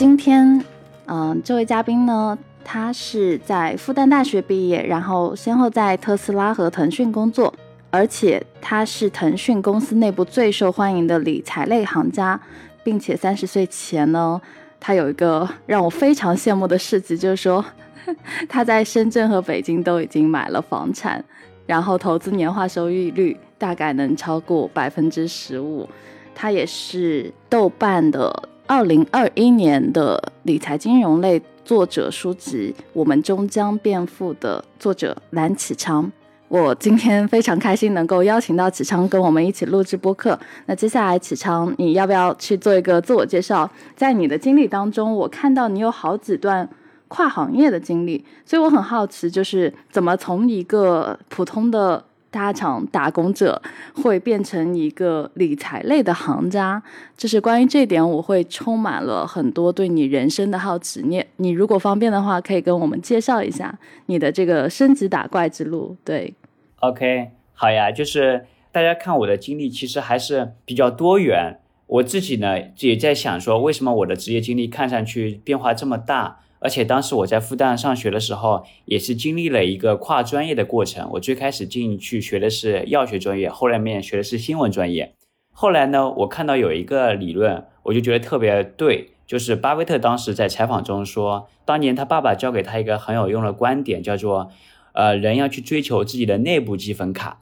今天，嗯，这位嘉宾呢，他是在复旦大学毕业，然后先后在特斯拉和腾讯工作，而且他是腾讯公司内部最受欢迎的理财类行家，并且三十岁前呢，他有一个让我非常羡慕的事迹，就是说 他在深圳和北京都已经买了房产，然后投资年化收益率大概能超过百分之十五。他也是豆瓣的二零二一年的理财金融类作者书籍《我们终将变富》的作者蓝启昌。我今天非常开心能够邀请到启昌跟我们一起录制播客。那接下来，启昌，你要不要去做一个自我介绍？在你的经历当中，我看到你有好几段跨行业的经历，所以我很好奇，就是怎么从一个普通的。大厂打工者会变成一个理财类的行家，就是关于这点，我会充满了很多对你人生的好奇。你你如果方便的话，可以跟我们介绍一下你的这个升级打怪之路。对，OK，好呀，就是大家看我的经历，其实还是比较多元。我自己呢也在想说，为什么我的职业经历看上去变化这么大？而且当时我在复旦上学的时候，也是经历了一个跨专业的过程。我最开始进去学的是药学专业，后来面学的是新闻专业。后来呢，我看到有一个理论，我就觉得特别对，就是巴菲特当时在采访中说，当年他爸爸教给他一个很有用的观点，叫做，呃，人要去追求自己的内部积分卡。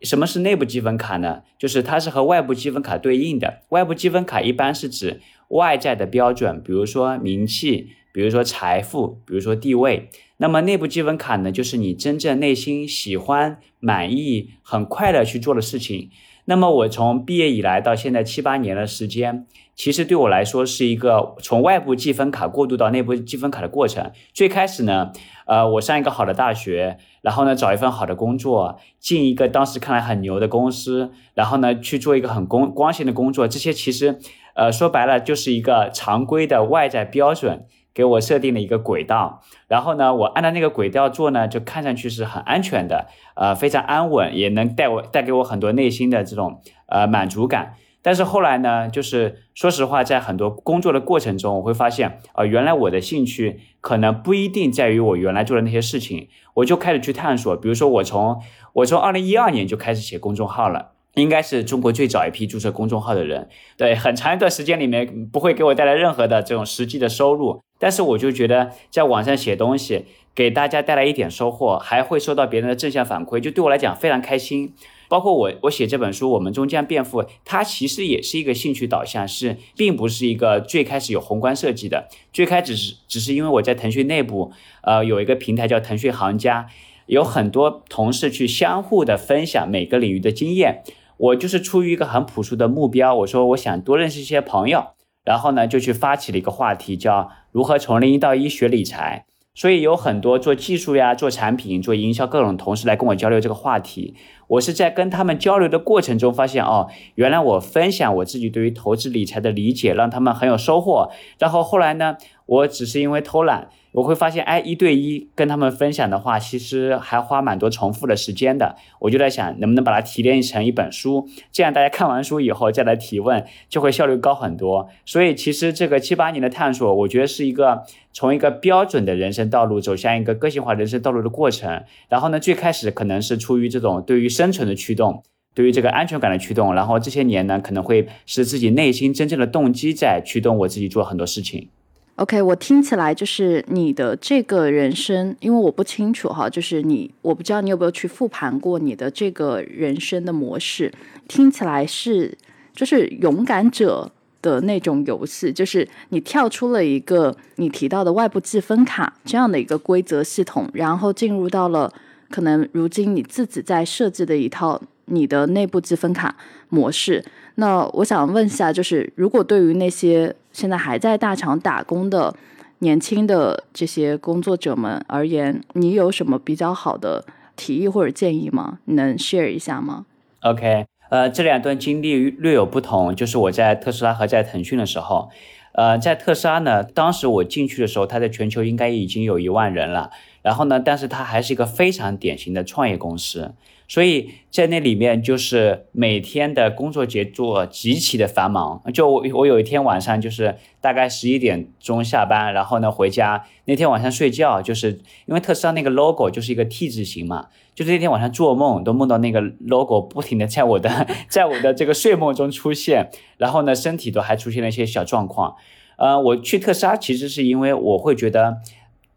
什么是内部积分卡呢？就是它是和外部积分卡对应的。外部积分卡一般是指外在的标准，比如说名气。比如说财富，比如说地位，那么内部积分卡呢，就是你真正内心喜欢、满意、很快乐去做的事情。那么我从毕业以来到现在七八年的时间，其实对我来说是一个从外部积分卡过渡到内部积分卡的过程。最开始呢，呃，我上一个好的大学，然后呢找一份好的工作，进一个当时看来很牛的公司，然后呢去做一个很光光鲜的工作。这些其实，呃，说白了就是一个常规的外在标准。给我设定了一个轨道，然后呢，我按照那个轨道做呢，就看上去是很安全的，呃，非常安稳，也能带我带给我很多内心的这种呃满足感。但是后来呢，就是说实话，在很多工作的过程中，我会发现，啊，原来我的兴趣可能不一定在于我原来做的那些事情，我就开始去探索。比如说，我从我从二零一二年就开始写公众号了。应该是中国最早一批注册公众号的人，对，很长一段时间里面不会给我带来任何的这种实际的收入，但是我就觉得在网上写东西给大家带来一点收获，还会收到别人的正向反馈，就对我来讲非常开心。包括我，我写这本书《我们终将变富》，它其实也是一个兴趣导向，是并不是一个最开始有宏观设计的。最开始是只是因为我在腾讯内部，呃，有一个平台叫腾讯行家，有很多同事去相互的分享每个领域的经验。我就是出于一个很朴素的目标，我说我想多认识一些朋友，然后呢就去发起了一个话题，叫如何从零到一学理财。所以有很多做技术呀、做产品、做营销各种同事来跟我交流这个话题。我是在跟他们交流的过程中发现，哦，原来我分享我自己对于投资理财的理解，让他们很有收获。然后后来呢，我只是因为偷懒。我会发现，哎，一对一跟他们分享的话，其实还花蛮多重复的时间的。我就在想，能不能把它提炼成一本书，这样大家看完书以后再来提问，就会效率高很多。所以，其实这个七八年的探索，我觉得是一个从一个标准的人生道路走向一个个性化人生道路的过程。然后呢，最开始可能是出于这种对于生存的驱动，对于这个安全感的驱动。然后这些年呢，可能会是自己内心真正的动机在驱动我自己做很多事情。OK，我听起来就是你的这个人生，因为我不清楚哈，就是你，我不知道你有没有去复盘过你的这个人生的模式，听起来是就是勇敢者的那种游戏，就是你跳出了一个你提到的外部积分卡这样的一个规则系统，然后进入到了可能如今你自己在设计的一套你的内部积分卡模式。那我想问一下，就是如果对于那些现在还在大厂打工的年轻的这些工作者们而言，你有什么比较好的提议或者建议吗？你能 share 一下吗？OK，呃，这两段经历略有不同，就是我在特斯拉和在腾讯的时候，呃，在特斯拉呢，当时我进去的时候，它在全球应该已经有一万人了。然后呢，但是它还是一个非常典型的创业公司。所以在那里面，就是每天的工作节奏极其的繁忙。就我我有一天晚上，就是大概十一点钟下班，然后呢回家。那天晚上睡觉，就是因为特斯拉那个 logo 就是一个 T 字形嘛，就是那天晚上做梦都梦到那个 logo 不停的在我的在我的这个睡梦中出现，然后呢身体都还出现了一些小状况。呃，我去特斯拉其实是因为我会觉得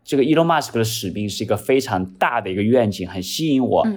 这个 Elon Musk 的使命是一个非常大的一个愿景，很吸引我。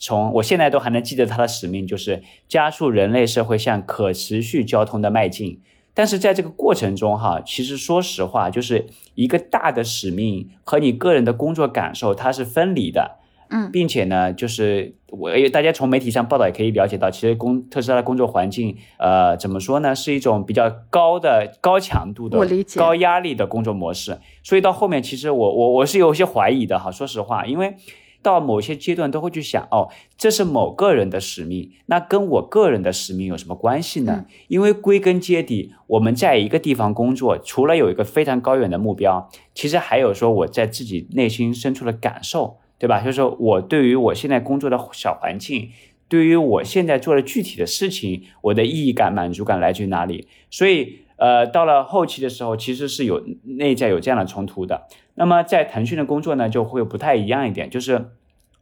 从我现在都还能记得它的使命，就是加速人类社会向可持续交通的迈进。但是在这个过程中，哈，其实说实话，就是一个大的使命和你个人的工作感受它是分离的，嗯，并且呢，就是我大家从媒体上报道也可以了解到，其实工特斯拉的工作环境，呃，怎么说呢，是一种比较高的高强度的、高压力的工作模式。所以到后面，其实我我我是有些怀疑的，哈，说实话，因为。到某些阶段都会去想，哦，这是某个人的使命，那跟我个人的使命有什么关系呢？因为归根结底，我们在一个地方工作，除了有一个非常高远的目标，其实还有说我在自己内心深处的感受，对吧？就是说我对于我现在工作的小环境，对于我现在做的具体的事情，我的意义感、满足感来自于哪里？所以，呃，到了后期的时候，其实是有内在有这样的冲突的。那么在腾讯的工作呢，就会不太一样一点。就是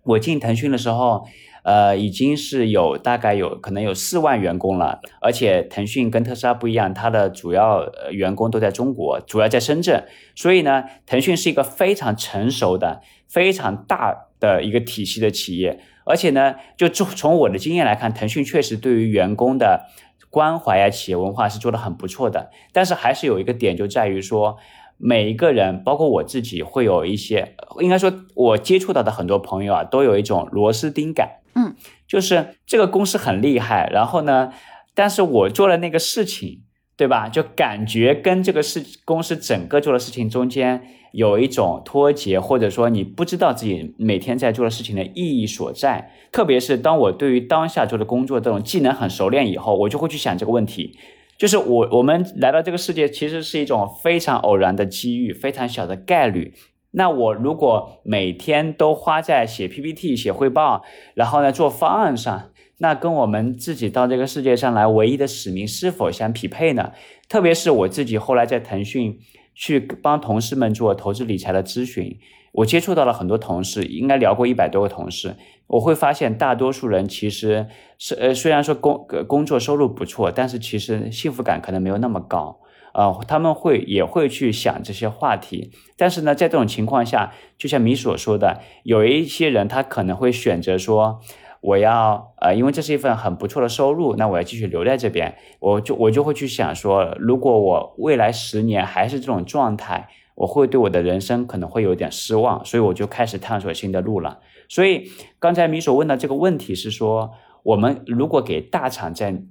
我进腾讯的时候，呃，已经是有大概有可能有四万员工了，而且腾讯跟特斯拉不一样，它的主要员工都在中国，主要在深圳。所以呢，腾讯是一个非常成熟的、非常大的一个体系的企业。而且呢，就从从我的经验来看，腾讯确实对于员工的关怀呀、企业文化是做的很不错的。但是还是有一个点，就在于说。每一个人，包括我自己，会有一些，应该说，我接触到的很多朋友啊，都有一种螺丝钉感。嗯，就是这个公司很厉害，然后呢，但是我做了那个事情，对吧？就感觉跟这个事公司整个做的事情中间有一种脱节，或者说你不知道自己每天在做的事情的意义所在。特别是当我对于当下做的工作这种技能很熟练以后，我就会去想这个问题。就是我我们来到这个世界，其实是一种非常偶然的机遇，非常小的概率。那我如果每天都花在写 PPT、写汇报，然后呢做方案上，那跟我们自己到这个世界上来唯一的使命是否相匹配呢？特别是我自己后来在腾讯去帮同事们做投资理财的咨询，我接触到了很多同事，应该聊过一百多个同事。我会发现，大多数人其实是呃，虽然说工工作收入不错，但是其实幸福感可能没有那么高啊。他们会也会去想这些话题，但是呢，在这种情况下，就像米所说的，有一些人他可能会选择说，我要呃，因为这是一份很不错的收入，那我要继续留在这边。我就我就会去想说，如果我未来十年还是这种状态，我会对我的人生可能会有点失望，所以我就开始探索新的路了。所以刚才米所问的这个问题是说，我们如果给大厂在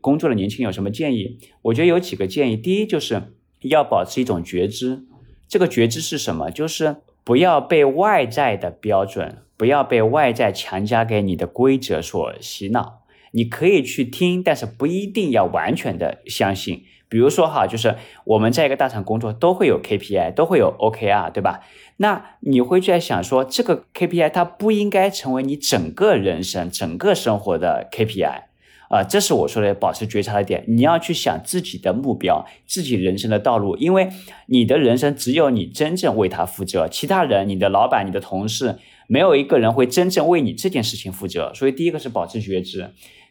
工作的年轻有什么建议？我觉得有几个建议。第一，就是要保持一种觉知。这个觉知是什么？就是不要被外在的标准，不要被外在强加给你的规则所洗脑。你可以去听，但是不一定要完全的相信。比如说哈，就是我们在一个大厂工作，都会有 KPI，都会有 OKR，对吧？那你会在想说，这个 KPI 它不应该成为你整个人生、整个生活的 KPI 啊，这是我说的保持觉察的点。你要去想自己的目标、自己人生的道路，因为你的人生只有你真正为他负责，其他人、你的老板、你的同事，没有一个人会真正为你这件事情负责。所以第一个是保持觉知，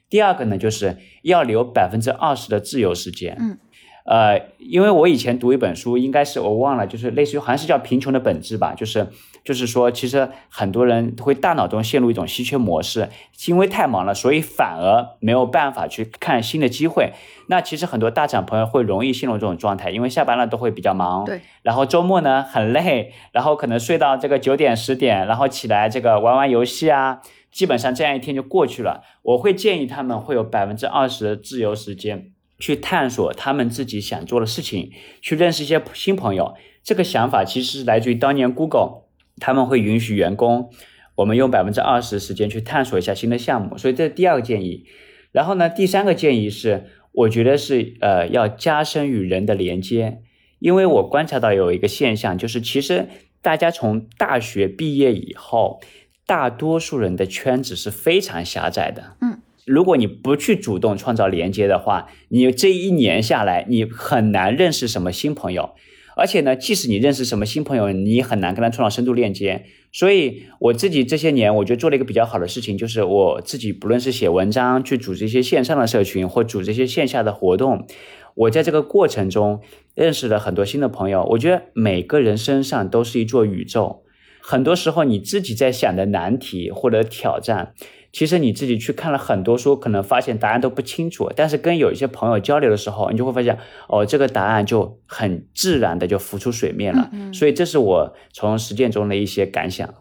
第二个呢，就是要留百分之二十的自由时间。嗯。呃，因为我以前读一本书，应该是我忘了，就是类似于好像是叫《贫穷的本质》吧，就是就是说，其实很多人会大脑中陷入一种稀缺模式，因为太忙了，所以反而没有办法去看新的机会。那其实很多大厂朋友会容易陷入这种状态，因为下班了都会比较忙，对，然后周末呢很累，然后可能睡到这个九点十点，然后起来这个玩玩游戏啊，基本上这样一天就过去了。我会建议他们会有百分之二十的自由时间。去探索他们自己想做的事情，去认识一些新朋友。这个想法其实是来自于当年 Google，他们会允许员工，我们用百分之二十时间去探索一下新的项目。所以这是第二个建议。然后呢，第三个建议是，我觉得是呃要加深与人的连接，因为我观察到有一个现象，就是其实大家从大学毕业以后，大多数人的圈子是非常狭窄的。嗯，如果你不去主动创造连接的话，你这一年下来，你很难认识什么新朋友。而且呢，即使你认识什么新朋友，你很难跟他创造深度链接。所以我自己这些年，我觉得做了一个比较好的事情，就是我自己不论是写文章、去组织一些线上的社群，或组织一些线下的活动，我在这个过程中认识了很多新的朋友。我觉得每个人身上都是一座宇宙，很多时候你自己在想的难题或者挑战。其实你自己去看了很多书，可能发现答案都不清楚，但是跟有一些朋友交流的时候，你就会发现，哦，这个答案就很自然的就浮出水面了。所以这是我从实践中的一些感想。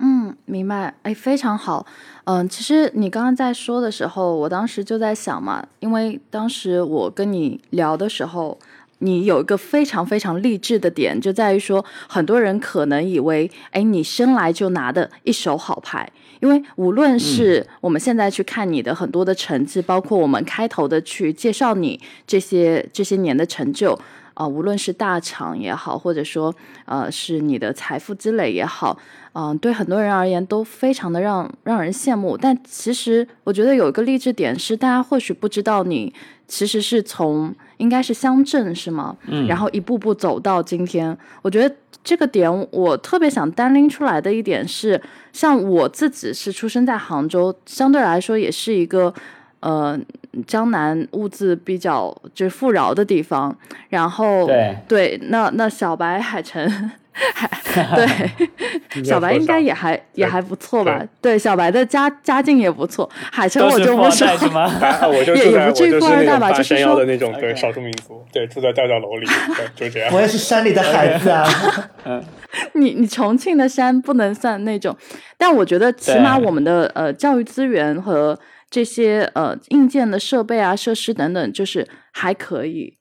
嗯，明白。哎，非常好。嗯，其实你刚刚在说的时候，我当时就在想嘛，因为当时我跟你聊的时候。你有一个非常非常励志的点，就在于说，很多人可能以为，哎，你生来就拿的一手好牌，因为无论是我们现在去看你的很多的成绩，包括我们开头的去介绍你这些这些年的成就，啊，无论是大厂也好，或者说呃是你的财富积累也好，嗯，对很多人而言都非常的让让人羡慕。但其实我觉得有一个励志点是，大家或许不知道你其实是从。应该是乡镇是吗？嗯，然后一步步走到今天，我觉得这个点我特别想单拎出来的一点是，像我自己是出生在杭州，相对来说也是一个呃江南物资比较就是富饶的地方，然后对对，那那小白海城。对，小白应该也还也还不错吧？对，小白的家家境也不错。海城我就不说，我就也也不至于富二代吧，就是说的那种对少数民族，对住在吊脚楼里，对就这样。我也是山里的孩子啊。嗯，你你重庆的山不能算那种，但我觉得起码我们的呃教育资源和这些呃硬件的设备啊、设施等等，就是还可以。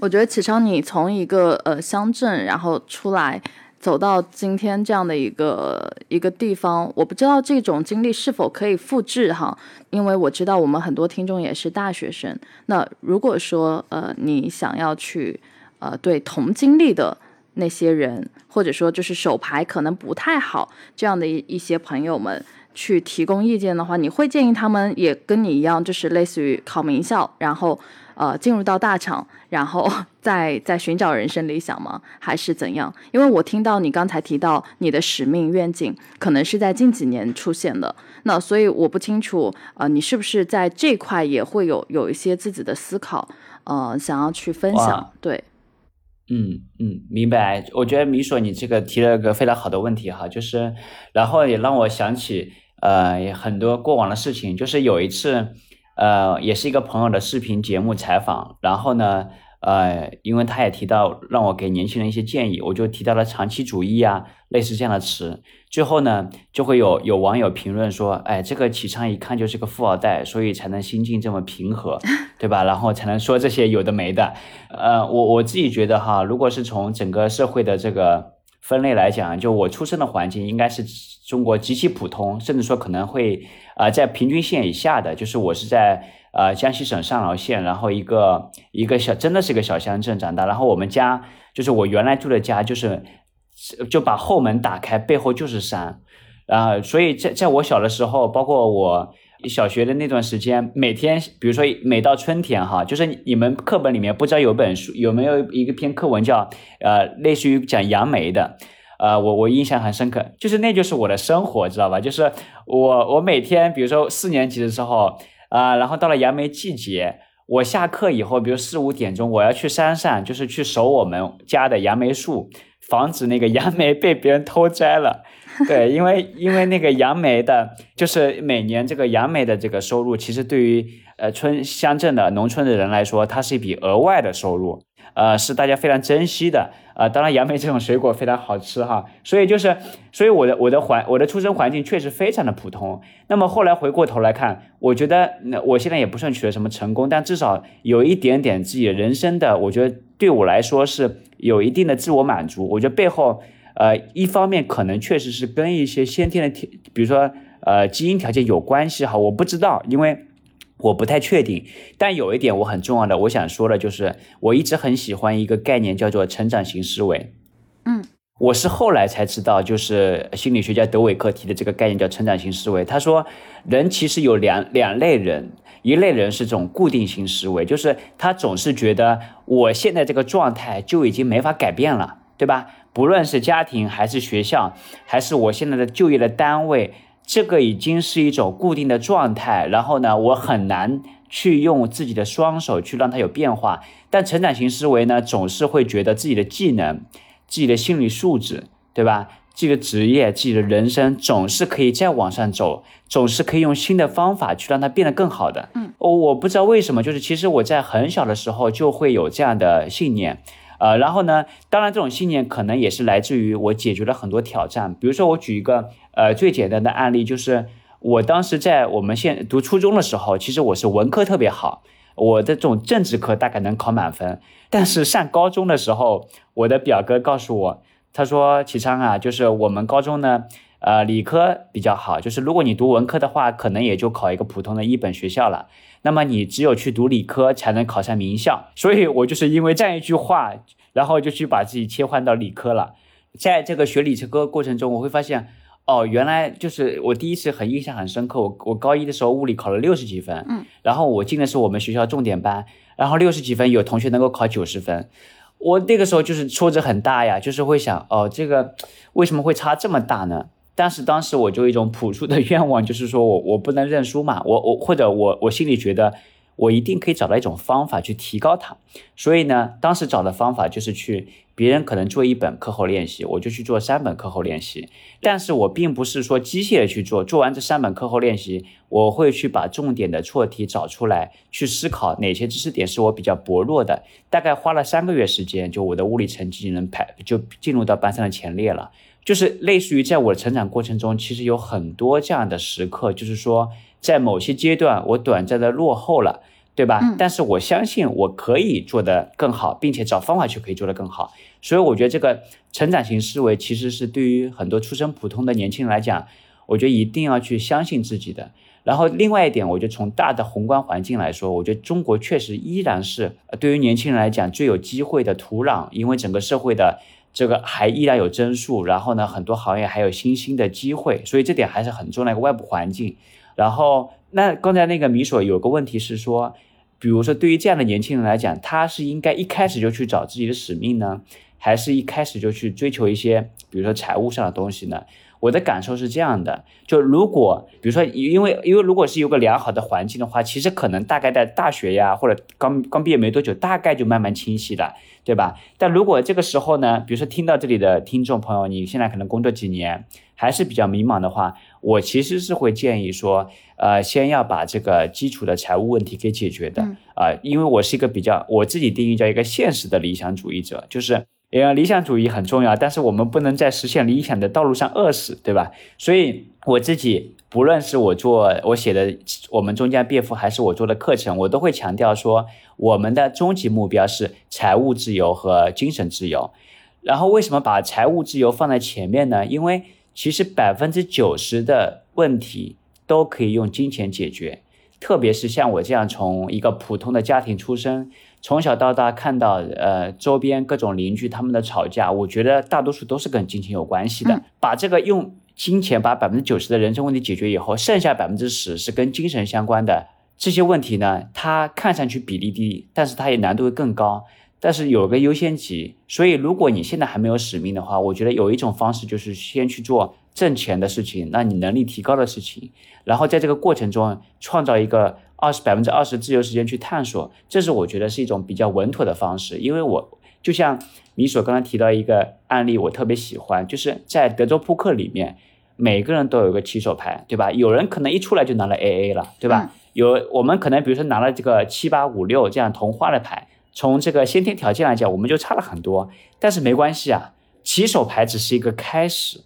我觉得启超，你从一个呃乡镇，然后出来走到今天这样的一个一个地方，我不知道这种经历是否可以复制哈，因为我知道我们很多听众也是大学生。那如果说呃你想要去呃对同经历的那些人，或者说就是手牌可能不太好这样的一一些朋友们去提供意见的话，你会建议他们也跟你一样，就是类似于考名校，然后。呃，进入到大厂，然后 再再寻找人生理想吗？还是怎样？因为我听到你刚才提到你的使命愿景，可能是在近几年出现的。那所以我不清楚，呃，你是不是在这块也会有有一些自己的思考，呃，想要去分享？对，嗯嗯，明白。我觉得米索你这个提了个非常好的问题哈，就是然后也让我想起呃很多过往的事情，就是有一次。呃，也是一个朋友的视频节目采访，然后呢，呃，因为他也提到让我给年轻人一些建议，我就提到了长期主义啊，类似这样的词。最后呢，就会有有网友评论说，哎，这个启昌一看就是个富二代，所以才能心境这么平和，对吧？然后才能说这些有的没的。呃，我我自己觉得哈，如果是从整个社会的这个分类来讲，就我出生的环境应该是中国极其普通，甚至说可能会。啊，在平均线以下的，就是我是在呃江西省上饶县，然后一个一个小，真的是一个小乡镇长大。然后我们家就是我原来住的家，就是就把后门打开，背后就是山。啊，所以在在我小的时候，包括我小学的那段时间，每天比如说每到春天哈，就是你们课本里面不知道有本书有没有一个篇课文叫呃类似于讲杨梅的。呃，我我印象很深刻，就是那就是我的生活，知道吧？就是我我每天，比如说四年级的时候，啊，然后到了杨梅季节，我下课以后，比如四五点钟，我要去山上，就是去守我们家的杨梅树，防止那个杨梅被别人偷摘了。对，因为因为那个杨梅的，就是每年这个杨梅的这个收入，其实对于呃村乡镇的农村的人来说，它是一笔额外的收入。呃，是大家非常珍惜的，呃，当然杨梅这种水果非常好吃哈，所以就是，所以我的我的环我的出生环境确实非常的普通。那么后来回过头来看，我觉得那我现在也不算取得什么成功，但至少有一点点自己人生的，我觉得对我来说是有一定的自我满足。我觉得背后，呃，一方面可能确实是跟一些先天的条，比如说呃基因条件有关系哈，我不知道，因为。我不太确定，但有一点我很重要的，我想说的就是，我一直很喜欢一个概念，叫做成长型思维。嗯，我是后来才知道，就是心理学家德韦克提的这个概念叫成长型思维。他说，人其实有两两类人，一类人是这种固定型思维，就是他总是觉得我现在这个状态就已经没法改变了，对吧？不论是家庭还是学校，还是我现在的就业的单位，这个已经是一种固定的状态。然后呢，我很难去用自己的双手去让它有变化。但成长型思维呢，总是会觉得自己的技能。自己的心理素质，对吧？这个职业、自己的人生总是可以再往上走，总是可以用新的方法去让它变得更好的。嗯，我我不知道为什么，就是其实我在很小的时候就会有这样的信念，呃，然后呢，当然这种信念可能也是来自于我解决了很多挑战。比如说，我举一个呃最简单的案例，就是我当时在我们现读初中的时候，其实我是文科特别好。我的这种政治课大概能考满分，但是上高中的时候，我的表哥告诉我，他说：“启昌啊，就是我们高中呢，呃，理科比较好，就是如果你读文科的话，可能也就考一个普通的一本学校了。那么你只有去读理科才能考上名校。所以我就是因为这样一句话，然后就去把自己切换到理科了。在这个学理科过程中，我会发现。”哦，原来就是我第一次很印象很深刻。我我高一的时候物理考了六十几分，嗯，然后我进的是我们学校重点班，然后六十几分有同学能够考九十分，我那个时候就是挫折很大呀，就是会想，哦，这个为什么会差这么大呢？但是当时我就一种朴素的 愿望，就是说我我不能认输嘛，我我或者我我心里觉得。我一定可以找到一种方法去提高它，所以呢，当时找的方法就是去别人可能做一本课后练习，我就去做三本课后练习。但是我并不是说机械的去做，做完这三本课后练习，我会去把重点的错题找出来，去思考哪些知识点是我比较薄弱的。大概花了三个月时间，就我的物理成绩能排就进入到班上的前列了。就是类似于在我的成长过程中，其实有很多这样的时刻，就是说。在某些阶段，我短暂的落后了，对吧？但是我相信我可以做得更好，并且找方法去可以做得更好。所以我觉得这个成长型思维其实是对于很多出身普通的年轻人来讲，我觉得一定要去相信自己的。然后另外一点，我觉得从大的宏观环境来说，我觉得中国确实依然是对于年轻人来讲最有机会的土壤，因为整个社会的这个还依然有增速，然后呢，很多行业还有新兴的机会，所以这点还是很重要的一个外部环境。然后，那刚才那个米索有个问题是说，比如说对于这样的年轻人来讲，他是应该一开始就去找自己的使命呢，还是一开始就去追求一些，比如说财务上的东西呢？我的感受是这样的，就如果比如说，因为因为如果是有个良好的环境的话，其实可能大概在大学呀，或者刚刚毕业没多久，大概就慢慢清晰了，对吧？但如果这个时候呢，比如说听到这里的听众朋友，你现在可能工作几年，还是比较迷茫的话，我其实是会建议说，呃，先要把这个基础的财务问题给解决的啊，因为我是一个比较我自己定义叫一个现实的理想主义者，就是。理想主义很重要，但是我们不能在实现理想的道路上饿死，对吧？所以我自己，不论是我做我写的我们中间变富还是我做的课程，我都会强调说，我们的终极目标是财务自由和精神自由。然后为什么把财务自由放在前面呢？因为其实百分之九十的问题都可以用金钱解决，特别是像我这样从一个普通的家庭出身。从小到大看到，呃，周边各种邻居他们的吵架，我觉得大多数都是跟金钱有关系的。把这个用金钱把百分之九十的人生问题解决以后，剩下百分之十是跟精神相关的这些问题呢，它看上去比例低，但是它也难度会更高。但是有个优先级，所以如果你现在还没有使命的话，我觉得有一种方式就是先去做挣钱的事情，让你能力提高的事情，然后在这个过程中创造一个。二十百分之二十自由时间去探索，这是我觉得是一种比较稳妥的方式。因为我就像米所刚才提到一个案例，我特别喜欢，就是在德州扑克里面，每个人都有一个起手牌，对吧？有人可能一出来就拿了 A A 了，对吧？有我们可能比如说拿了这个七八五六这样同花的牌，从这个先天条件来讲，我们就差了很多。但是没关系啊，起手牌只是一个开始，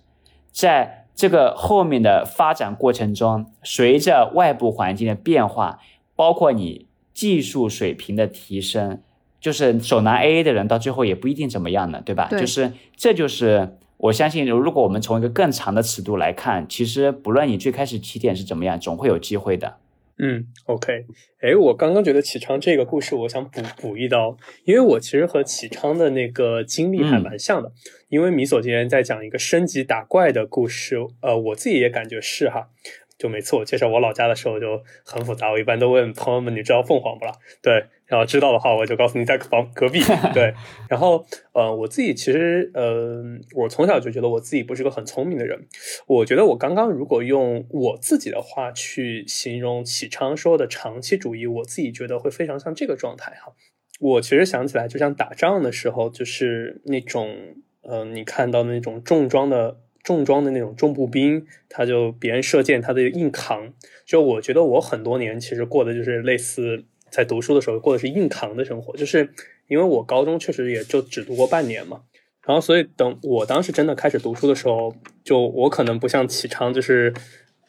在。这个后面的发展过程中，随着外部环境的变化，包括你技术水平的提升，就是手拿 AA 的人到最后也不一定怎么样呢，对吧？就是这就是我相信，如果我们从一个更长的尺度来看，其实不论你最开始起点是怎么样，总会有机会的。嗯，OK，哎，我刚刚觉得启昌这个故事，我想补补一刀，因为我其实和启昌的那个经历还蛮像的。因为米索今天在讲一个升级打怪的故事，呃，我自己也感觉是哈。就每次我介绍我老家的时候就很复杂，我一般都问朋友们，你知道凤凰不啦？对，然后知道的话，我就告诉你在房隔壁。对，然后呃，我自己其实呃，我从小就觉得我自己不是个很聪明的人。我觉得我刚刚如果用我自己的话去形容启昌说的长期主义，我自己觉得会非常像这个状态哈。我其实想起来，就像打仗的时候，就是那种呃，你看到那种重装的。重装的那种重步兵，他就别人射箭，他的硬扛。就我觉得我很多年其实过的就是类似在读书的时候过的是硬扛的生活，就是因为我高中确实也就只读过半年嘛。然后所以等我当时真的开始读书的时候，就我可能不像启昌，就是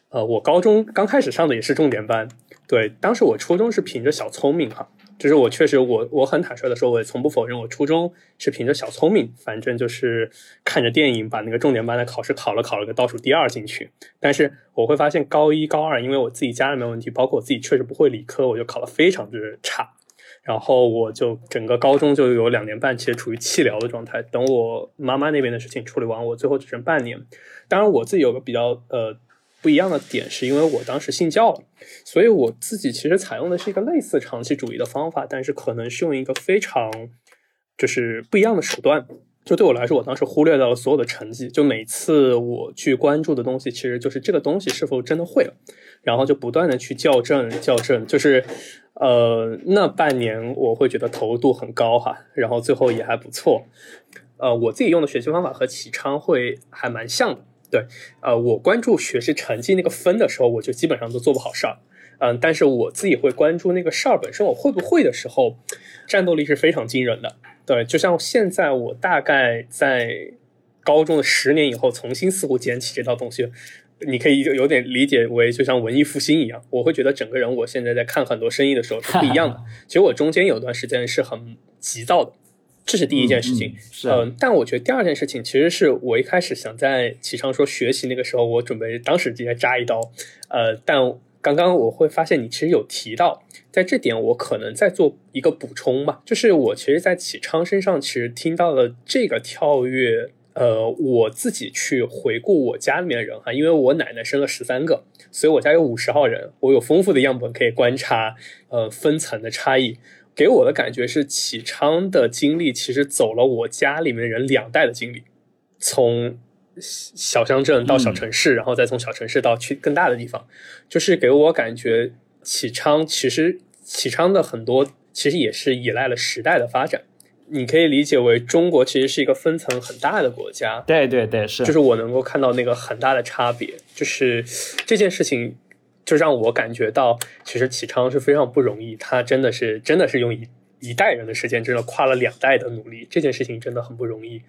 呃，我高中刚开始上的也是重点班。对，当时我初中是凭着小聪明哈。就是我确实，我我很坦率的说，我也从不否认，我初中是凭着小聪明，反正就是看着电影把那个重点班的考试考了，考了个倒数第二进去。但是我会发现高一高二，因为我自己家里面问题，包括我自己确实不会理科，我就考得非常之差。然后我就整个高中就有两年半，其实处于弃疗的状态。等我妈妈那边的事情处理完，我最后只剩半年。当然我自己有个比较呃。不一样的点是因为我当时信教了，所以我自己其实采用的是一个类似长期主义的方法，但是可能是用一个非常就是不一样的手段。就对我来说，我当时忽略掉了所有的成绩。就每次我去关注的东西，其实就是这个东西是否真的会了，然后就不断的去校正校正。就是呃，那半年我会觉得投入度很高哈，然后最后也还不错。呃，我自己用的学习方法和启昌会还蛮像的。对，呃，我关注学习成绩那个分的时候，我就基本上都做不好事儿。嗯，但是我自己会关注那个事儿本身我会不会的时候，战斗力是非常惊人的。对，就像现在我大概在高中的十年以后重新似乎捡起这套东西，你可以有点理解为就像文艺复兴一样，我会觉得整个人我现在在看很多生意的时候是不一样的。其实我中间有段时间是很急躁的。这是第一件事情，嗯，但我觉得第二件事情其实是我一开始想在启昌说学习那个时候，我准备当时直接扎一刀，呃，但刚刚我会发现你其实有提到，在这点我可能再做一个补充吧，就是我其实，在启昌身上其实听到了这个跳跃，呃，我自己去回顾我家里面的人哈，因为我奶奶生了十三个，所以我家有五十号人，我有丰富的样本可以观察，呃，分层的差异。给我的感觉是，启昌的经历其实走了我家里面人两代的经历，从小乡镇到小城市，然后再从小城市到去更大的地方，就是给我感觉，启昌其实启昌的很多其实也是依赖了时代的发展。你可以理解为中国其实是一个分层很大的国家。对对对，是，就是我能够看到那个很大的差别，就是这件事情。就让我感觉到，其实启昌是非常不容易，他真的是真的是用一一代人的时间，真的跨了两代的努力，这件事情真的很不容易。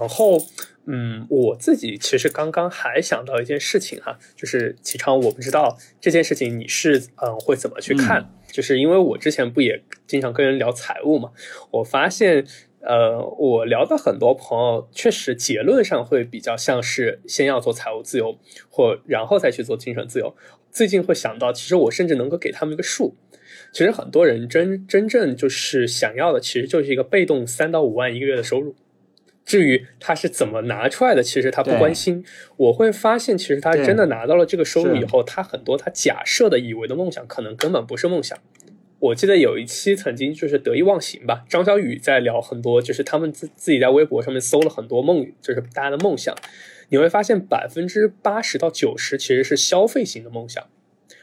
然后，嗯，我自己其实刚刚还想到一件事情哈，就是启昌，我不知道这件事情你是嗯会怎么去看？就是因为我之前不也经常跟人聊财务嘛，我发现。呃，我聊的很多朋友，确实结论上会比较像是先要做财务自由，或然后再去做精神自由。最近会想到，其实我甚至能够给他们一个数。其实很多人真真正就是想要的，其实就是一个被动三到五万一个月的收入。至于他是怎么拿出来的，其实他不关心。我会发现，其实他真的拿到了这个收入以后，他很多他假设的以为的梦想，可能根本不是梦想。我记得有一期曾经就是得意忘形吧，张小雨在聊很多，就是他们自自己在微博上面搜了很多梦，就是大家的梦想。你会发现百分之八十到九十其实是消费型的梦想，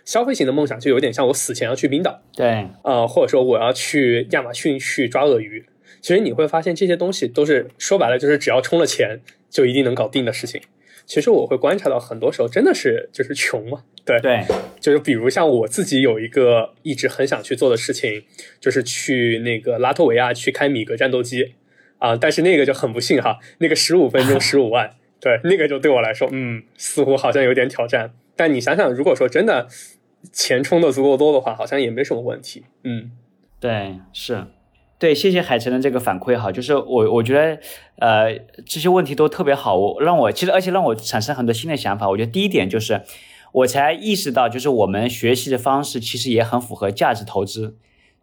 消费型的梦想就有点像我死前要去冰岛，对，呃，或者说我要去亚马逊去抓鳄鱼。其实你会发现这些东西都是说白了就是只要充了钱就一定能搞定的事情。其实我会观察到，很多时候真的是就是穷嘛，对对，就是比如像我自己有一个一直很想去做的事情，就是去那个拉脱维亚去开米格战斗机啊，但是那个就很不幸哈，那个十五分钟十五万，对，那个就对我来说，嗯，似乎好像有点挑战。但你想想，如果说真的钱充的足够多的话，好像也没什么问题。嗯，对，是。对，谢谢海晨的这个反馈哈，就是我我觉得，呃，这些问题都特别好，我让我其实而且让我产生很多新的想法。我觉得第一点就是，我才意识到，就是我们学习的方式其实也很符合价值投资，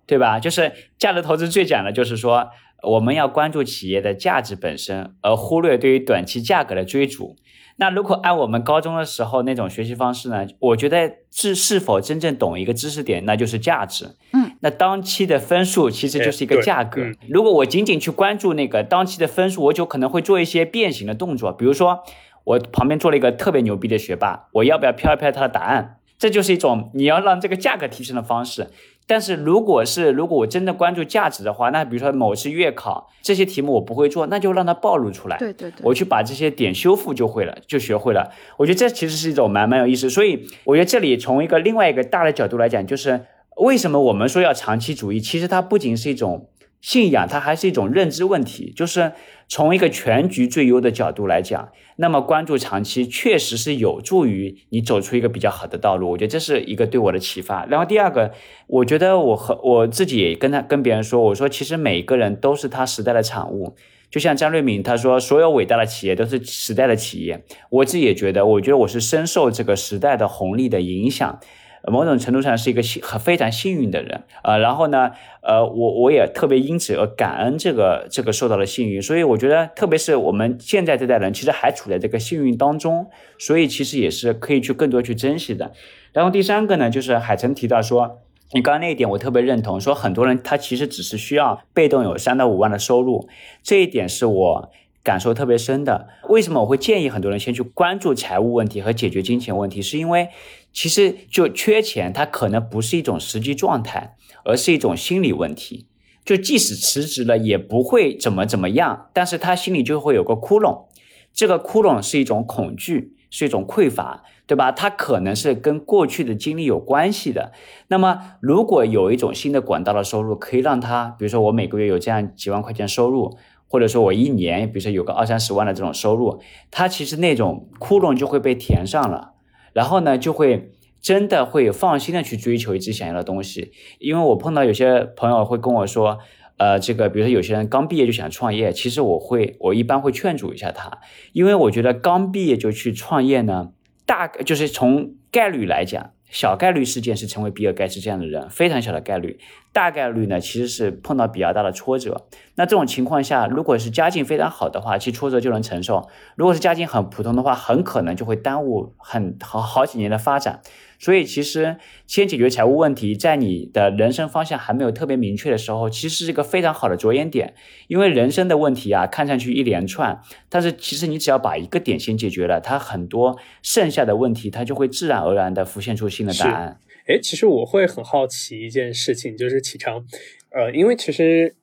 对吧？就是价值投资最讲的就是说，我们要关注企业的价值本身，而忽略对于短期价格的追逐。那如果按我们高中的时候那种学习方式呢？我觉得是是否真正懂一个知识点，那就是价值。嗯，那当期的分数其实就是一个价格。如果我仅仅去关注那个当期的分数，我就可能会做一些变形的动作，比如说我旁边坐了一个特别牛逼的学霸，我要不要飘一飘他的答案？这就是一种你要让这个价格提升的方式。但是如果是如果我真的关注价值的话，那比如说某次月考这些题目我不会做，那就让它暴露出来。对对对，我去把这些点修复就会了，就学会了。我觉得这其实是一种蛮蛮有意思。所以我觉得这里从一个另外一个大的角度来讲，就是为什么我们说要长期主义，其实它不仅是一种。信仰它还是一种认知问题，就是从一个全局最优的角度来讲，那么关注长期确实是有助于你走出一个比较好的道路。我觉得这是一个对我的启发。然后第二个，我觉得我和我自己也跟他跟别人说，我说其实每个人都是他时代的产物。就像张瑞敏他说，所有伟大的企业都是时代的企业。我自己也觉得，我觉得我是深受这个时代的红利的影响。某种程度上是一个幸很非常幸运的人，呃，然后呢，呃，我我也特别因此而感恩这个这个受到了幸运，所以我觉得，特别是我们现在这代人，其实还处在这个幸运当中，所以其实也是可以去更多去珍惜的。然后第三个呢，就是海晨提到说，你刚刚那一点我特别认同，说很多人他其实只是需要被动有三到五万的收入，这一点是我。感受特别深的，为什么我会建议很多人先去关注财务问题和解决金钱问题？是因为其实就缺钱，它可能不是一种实际状态，而是一种心理问题。就即使辞职了，也不会怎么怎么样，但是他心里就会有个窟窿，这个窟窿是一种恐惧，是一种匮乏，对吧？它可能是跟过去的经历有关系的。那么，如果有一种新的管道的收入，可以让他，比如说我每个月有这样几万块钱收入。或者说我一年，比如说有个二三十万的这种收入，他其实那种窟窿就会被填上了，然后呢，就会真的会放心的去追求一直想要的东西。因为我碰到有些朋友会跟我说，呃，这个比如说有些人刚毕业就想创业，其实我会我一般会劝阻一下他，因为我觉得刚毕业就去创业呢，大就是从概率来讲。小概率事件是成为比尔盖茨这样的人，非常小的概率。大概率呢，其实是碰到比较大的挫折。那这种情况下，如果是家境非常好的话，其实挫折就能承受；如果是家境很普通的话，很可能就会耽误很好好几年的发展。所以，其实先解决财务问题，在你的人生方向还没有特别明确的时候，其实是一个非常好的着眼点。因为人生的问题啊，看上去一连串，但是其实你只要把一个点先解决了，它很多剩下的问题，它就会自然而然的浮现出新的答案。哎，其实我会很好奇一件事情，就是启昌，呃，因为其实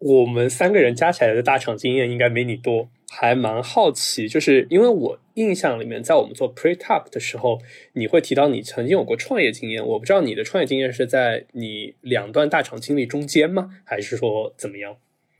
我们三个人加起来的大厂经验应该没你多，还蛮好奇，就是因为我印象里面，在我们做 pre talk 的时候，你会提到你曾经有过创业经验，我不知道你的创业经验是在你两段大厂经历中间吗，还是说怎么样？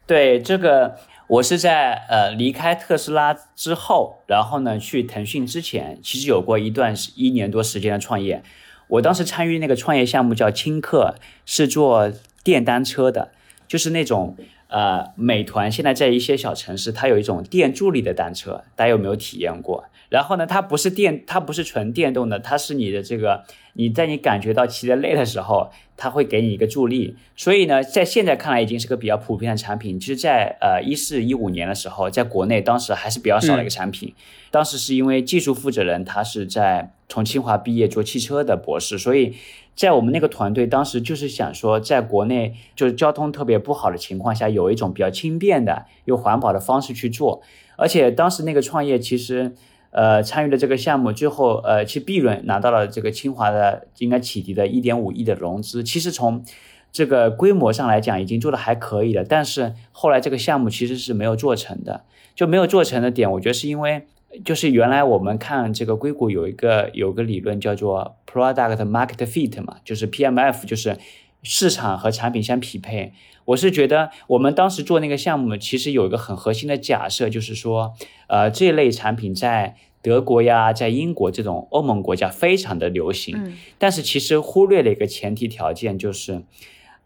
对，这个我是在呃离开特斯拉之后，然后呢去腾讯之前，其实有过一段一年多时间的创业。我当时参与那个创业项目叫轻客，是做电单车的，就是那种呃，美团现在在一些小城市，它有一种电助力的单车，大家有没有体验过？然后呢，它不是电，它不是纯电动的，它是你的这个，你在你感觉到骑得累的时候，它会给你一个助力。所以呢，在现在看来已经是个比较普遍的产品。其实，在呃一四一五年的时候，在国内当时还是比较少的一个产品。当时是因为技术负责人他是在从清华毕业做汽车的博士，所以在我们那个团队当时就是想说，在国内就是交通特别不好的情况下，有一种比较轻便的又环保的方式去做。而且当时那个创业其实。呃，参与了这个项目，最后呃，其利润拿到了这个清华的应该启迪的一点五亿的融资。其实从这个规模上来讲，已经做的还可以了。但是后来这个项目其实是没有做成的，就没有做成的点，我觉得是因为就是原来我们看这个硅谷有一个有个理论叫做 Product Market Fit 嘛，就是 PMF，就是市场和产品相匹配。我是觉得我们当时做那个项目，其实有一个很核心的假设，就是说，呃，这类产品在德国呀，在英国这种欧盟国家非常的流行。嗯。但是其实忽略了一个前提条件，就是，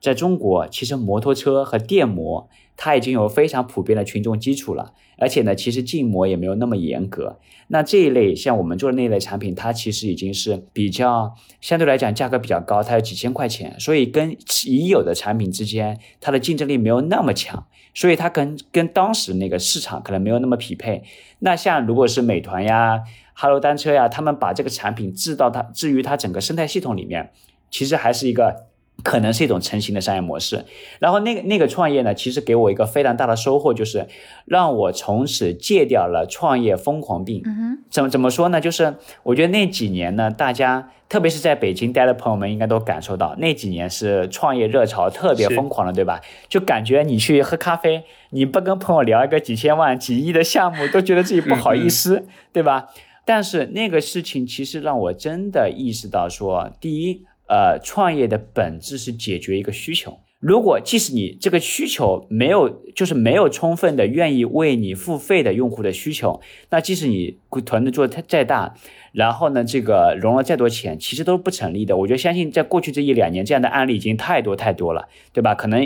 在中国，其实摩托车和电摩它已经有非常普遍的群众基础了，而且呢，其实禁摩也没有那么严格。那这一类像我们做的那一类产品，它其实已经是比较相对来讲价格比较高，它有几千块钱，所以跟已有的产品之间，它的竞争力没有那么强，所以它跟跟当时那个市场可能没有那么匹配。那像如果是美团呀、哈罗单车呀，他们把这个产品置到它置于它整个生态系统里面，其实还是一个。可能是一种成型的商业模式，然后那个那个创业呢，其实给我一个非常大的收获，就是让我从此戒掉了创业疯狂病。嗯哼，怎么怎么说呢？就是我觉得那几年呢，大家特别是在北京待的朋友们应该都感受到，那几年是创业热潮特别疯狂的，对吧？就感觉你去喝咖啡，你不跟朋友聊一个几千万、几亿的项目，都觉得自己不好意思，对吧？但是那个事情其实让我真的意识到，说第一。呃，创业的本质是解决一个需求。如果即使你这个需求没有，就是没有充分的愿意为你付费的用户的需求，那即使你团队做的再大，然后呢，这个融了再多钱，其实都是不成立的。我觉得相信在过去这一两年，这样的案例已经太多太多了，对吧？可能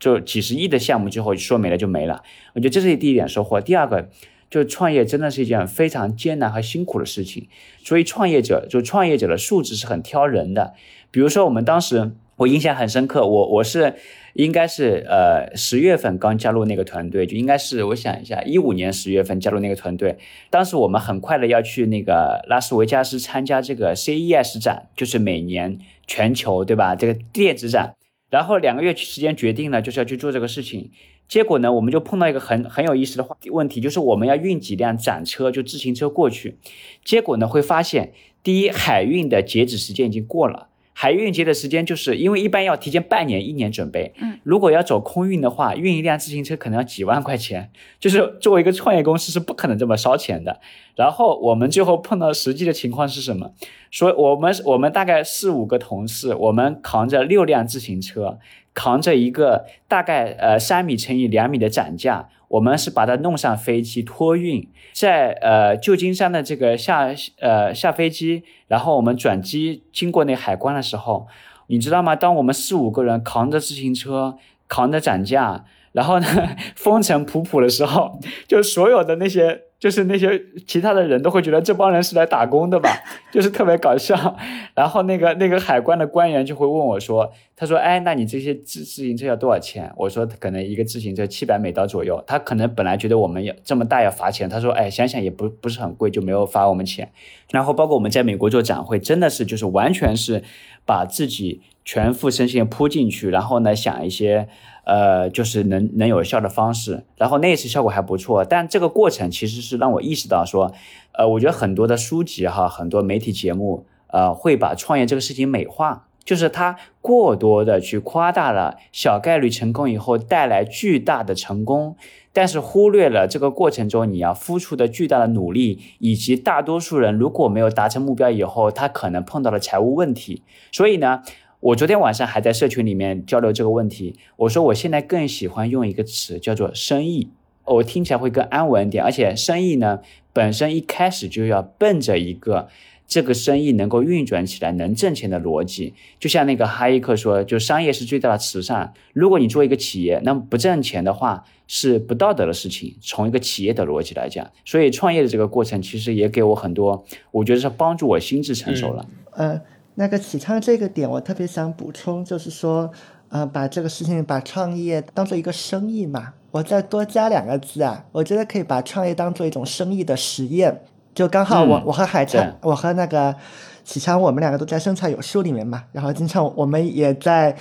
就几十亿的项目之后说没了就没了。我觉得这是第一点收获。第二个。就创业真的是一件非常艰难和辛苦的事情，所以创业者就创业者的素质是很挑人的。比如说我们当时我印象很深刻，我我是应该是呃十月份刚加入那个团队，就应该是我想一下一五年十月份加入那个团队。当时我们很快的要去那个拉斯维加斯参加这个 CES 展，就是每年全球对吧这个电子展，然后两个月时间决定了就是要去做这个事情。结果呢，我们就碰到一个很很有意思的话问题，就是我们要运几辆展车，就自行车过去。结果呢，会发现，第一，海运的截止时间已经过了。海运节的时间，就是因为一般要提前半年、一年准备。嗯，如果要走空运的话，运一辆自行车可能要几万块钱，就是作为一个创业公司是不可能这么烧钱的。然后我们最后碰到实际的情况是什么？说我们我们大概四五个同事，我们扛着六辆自行车，扛着一个大概呃三米乘以两米的展架。我们是把它弄上飞机托运，在呃旧金山的这个下呃下飞机，然后我们转机经过那海关的时候，你知道吗？当我们四五个人扛着自行车，扛着展架，然后呢 风尘仆仆的时候，就所有的那些。就是那些其他的人都会觉得这帮人是来打工的吧，就是特别搞笑。然后那个那个海关的官员就会问我说：“他说，哎，那你这些自自行车要多少钱？”我说：“可能一个自行车七百美刀左右。”他可能本来觉得我们要这么大要罚钱，他说：“哎，想想也不不是很贵，就没有罚我们钱。”然后包括我们在美国做展会，真的是就是完全是把自己全副身心扑进去，然后呢想一些。呃，就是能能有效的方式，然后那一次效果还不错，但这个过程其实是让我意识到说，呃，我觉得很多的书籍哈，很多媒体节目，呃，会把创业这个事情美化，就是它过多的去夸大了小概率成功以后带来巨大的成功，但是忽略了这个过程中你要付出的巨大的努力，以及大多数人如果没有达成目标以后，他可能碰到了财务问题，所以呢。我昨天晚上还在社群里面交流这个问题。我说我现在更喜欢用一个词叫做生意，我听起来会更安稳一点。而且生意呢，本身一开始就要奔着一个这个生意能够运转起来、能挣钱的逻辑。就像那个哈耶克说，就商业是最大的慈善。如果你做一个企业，那么不挣钱的话是不道德的事情。从一个企业的逻辑来讲，所以创业的这个过程其实也给我很多，我觉得是帮助我心智成熟了。嗯。那个启昌这个点，我特别想补充，就是说，呃，把这个事情把创业当做一个生意嘛，我再多加两个字啊，我觉得可以把创业当做一种生意的实验。就刚好我我和海昌，我和那个启昌，我们两个都在生财有术里面嘛，然后经常我们也在，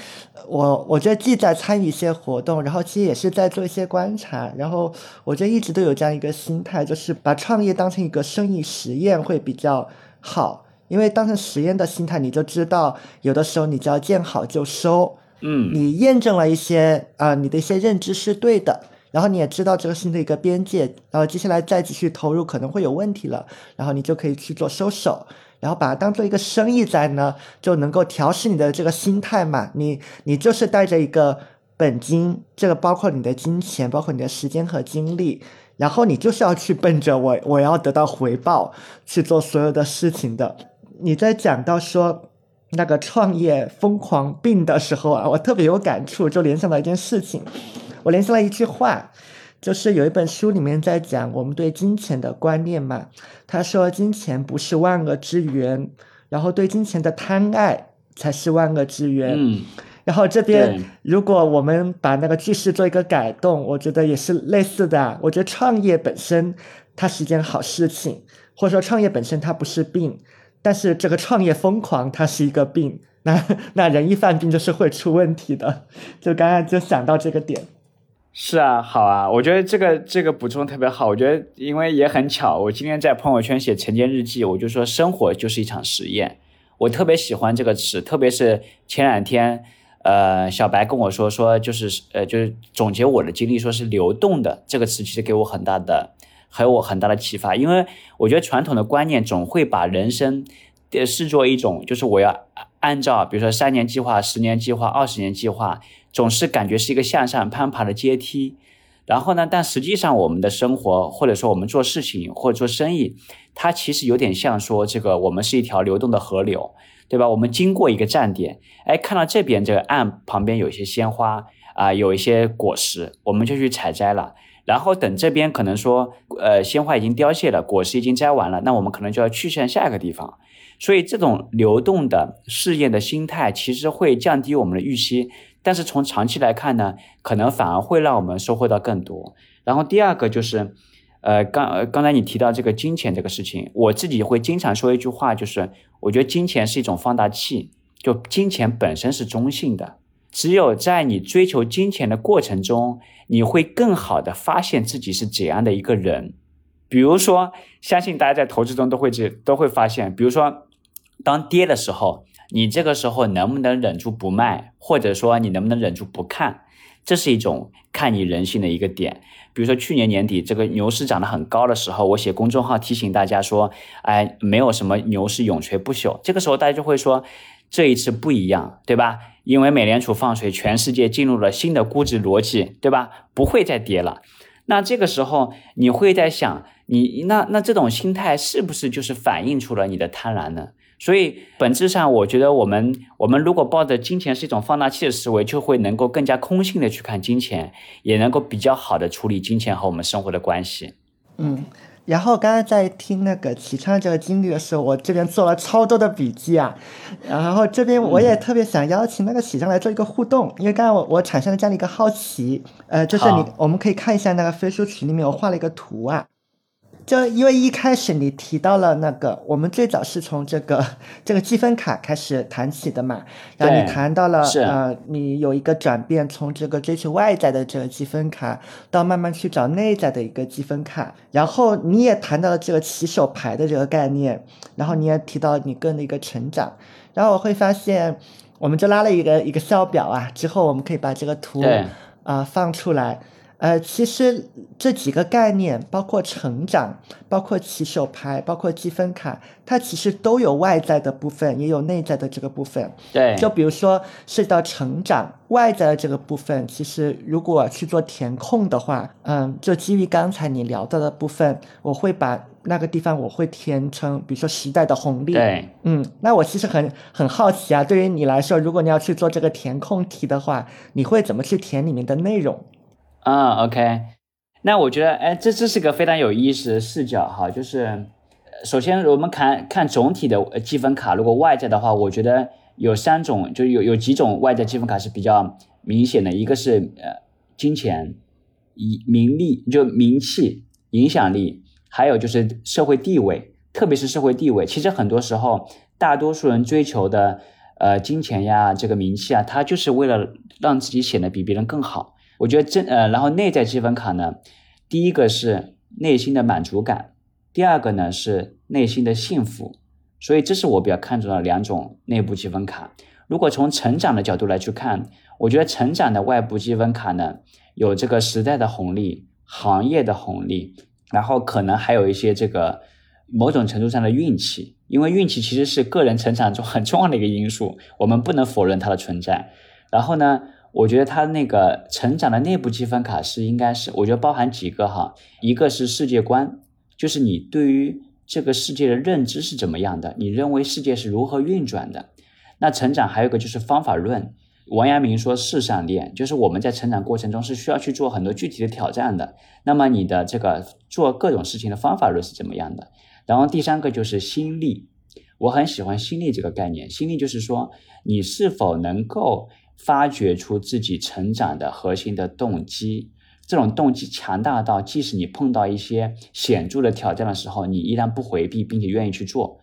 我我觉得既在参与一些活动，然后其实也是在做一些观察，然后我觉得一直都有这样一个心态，就是把创业当成一个生意实验会比较好。因为当成实验的心态，你就知道有的时候你就要见好就收。嗯，你验证了一些啊，你的一些认知是对的，然后你也知道这个事情的一个边界，然后接下来再继续投入可能会有问题了，然后你就可以去做收手，然后把它当做一个生意在呢，就能够调试你的这个心态嘛。你你就是带着一个本金，这个包括你的金钱，包括你的时间和精力。然后你就是要去奔着我，我要得到回报去做所有的事情的。你在讲到说，那个创业疯狂病的时候啊，我特别有感触，就联想到一件事情，我联想了一句话，就是有一本书里面在讲我们对金钱的观念嘛，他说金钱不是万恶之源，然后对金钱的贪爱才是万恶之源。嗯，然后这边如果我们把那个句式做一个改动，我觉得也是类似的啊。我觉得创业本身它是一件好事情，或者说创业本身它不是病，但是这个创业疯狂它是一个病。那那人一犯病就是会出问题的，就刚刚就想到这个点。是啊，好啊，我觉得这个这个补充特别好。我觉得因为也很巧，我今天在朋友圈写晨间日记，我就说生活就是一场实验。我特别喜欢这个词，特别是前两天，呃，小白跟我说说就是呃就是总结我的经历，说是流动的这个词，其实给我很大的还有我很大的启发。因为我觉得传统的观念总会把人生视作一种，就是我要按照比如说三年计划、十年计划、二十年计划，总是感觉是一个向上攀爬的阶梯。然后呢，但实际上我们的生活，或者说我们做事情或者做生意，它其实有点像说这个我们是一条流动的河流，对吧？我们经过一个站点，哎，看到这边这个岸旁边有一些鲜花啊、有一些果实，我们就去采摘了。然后等这边可能说，呃，鲜花已经凋谢了，果实已经摘完了，那我们可能就要去向下一个地方。所以这种流动的试验的心态，其实会降低我们的预期，但是从长期来看呢，可能反而会让我们收获到更多。然后第二个就是，呃，刚刚才你提到这个金钱这个事情，我自己会经常说一句话，就是我觉得金钱是一种放大器，就金钱本身是中性的，只有在你追求金钱的过程中，你会更好的发现自己是怎样的一个人。比如说，相信大家在投资中都会这都会发现，比如说，当跌的时候，你这个时候能不能忍住不卖，或者说你能不能忍住不看，这是一种看你人性的一个点。比如说去年年底这个牛市涨得很高的时候，我写公众号提醒大家说，哎，没有什么牛市永垂不朽。这个时候大家就会说，这一次不一样，对吧？因为美联储放水，全世界进入了新的估值逻辑，对吧？不会再跌了。那这个时候你会在想，你那那这种心态是不是就是反映出了你的贪婪呢？所以本质上，我觉得我们我们如果抱着金钱是一种放大器的思维，就会能够更加空性的去看金钱，也能够比较好的处理金钱和我们生活的关系。嗯，然后刚刚在听那个齐昌这个经历的时候，我这边做了超多的笔记啊，然后这边我也特别想邀请那个齐昌来做一个互动，因为刚刚我我产生了这样的一个好奇，呃，就是你我们可以看一下那个飞书群里面我画了一个图啊。就因为一开始你提到了那个，我们最早是从这个 这个积分卡开始谈起的嘛，然后你谈到了是。呃，你有一个转变，从这个追求外在的这个积分卡，到慢慢去找内在的一个积分卡，然后你也谈到了这个起手牌的这个概念，然后你也提到你个人的一个成长，然后我会发现，我们就拉了一个一个笑表啊，之后我们可以把这个图对。啊、放出来。呃，其实这几个概念，包括成长，包括起手牌，包括积分卡，它其实都有外在的部分，也有内在的这个部分。对，就比如说涉及到成长外在的这个部分，其实如果去做填空的话，嗯，就基于刚才你聊到的部分，我会把那个地方我会填成，比如说时代的红利。对，嗯，那我其实很很好奇啊，对于你来说，如果你要去做这个填空题的话，你会怎么去填里面的内容？嗯，OK，那我觉得，哎，这这是个非常有意思的视角哈，就是首先我们看看总体的积分卡，如果外在的话，我觉得有三种，就有有几种外在积分卡是比较明显的，一个是呃金钱、以名利，就名气、影响力，还有就是社会地位，特别是社会地位。其实很多时候，大多数人追求的呃金钱呀、这个名气啊，他就是为了让自己显得比别人更好。我觉得真呃，然后内在积分卡呢，第一个是内心的满足感，第二个呢是内心的幸福，所以这是我比较看重的两种内部积分卡。如果从成长的角度来去看，我觉得成长的外部积分卡呢，有这个时代的红利、行业的红利，然后可能还有一些这个某种程度上的运气，因为运气其实是个人成长中 很重要的一个因素，我们不能否认它的存在。然后呢，我觉得他那个成长的内部积分卡是应该是，我觉得包含几个哈，一个是世界观，就是你对于这个世界的认知是怎么样的，你认为世界是如何运转的。那成长还有一个就是方法论。王阳明说“事上练”，就是我们在成长过程中是需要去做很多具体的挑战的。那么你的这个做各种事情的方法论是怎么样的？然后第三个就是心力，我很喜欢心力这个概念。心力就是说你是否能够发掘出自己成长的核心的动机，这种动机强大到即使你碰到一些显著的挑战的时候，你依然不回避，并且愿意去做。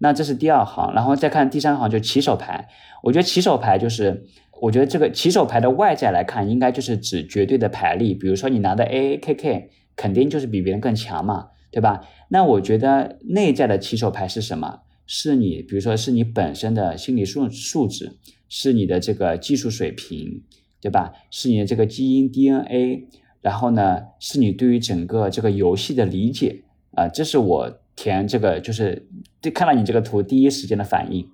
那这是第二行，然后再看第三行，就起手牌。我觉得起手牌就是。我觉得这个起手牌的外在来看，应该就是指绝对的牌力。比如说你拿的 A A K K，肯定就是比别人更强嘛，对吧？那我觉得内在的起手牌是什么？是你，比如说是你本身的心理素素质，是你的这个技术水平，对吧？是你的这个基因 D N A，然后呢，是你对于整个这个游戏的理解啊，这是我填这个就是对看到你这个图第一时间的反应。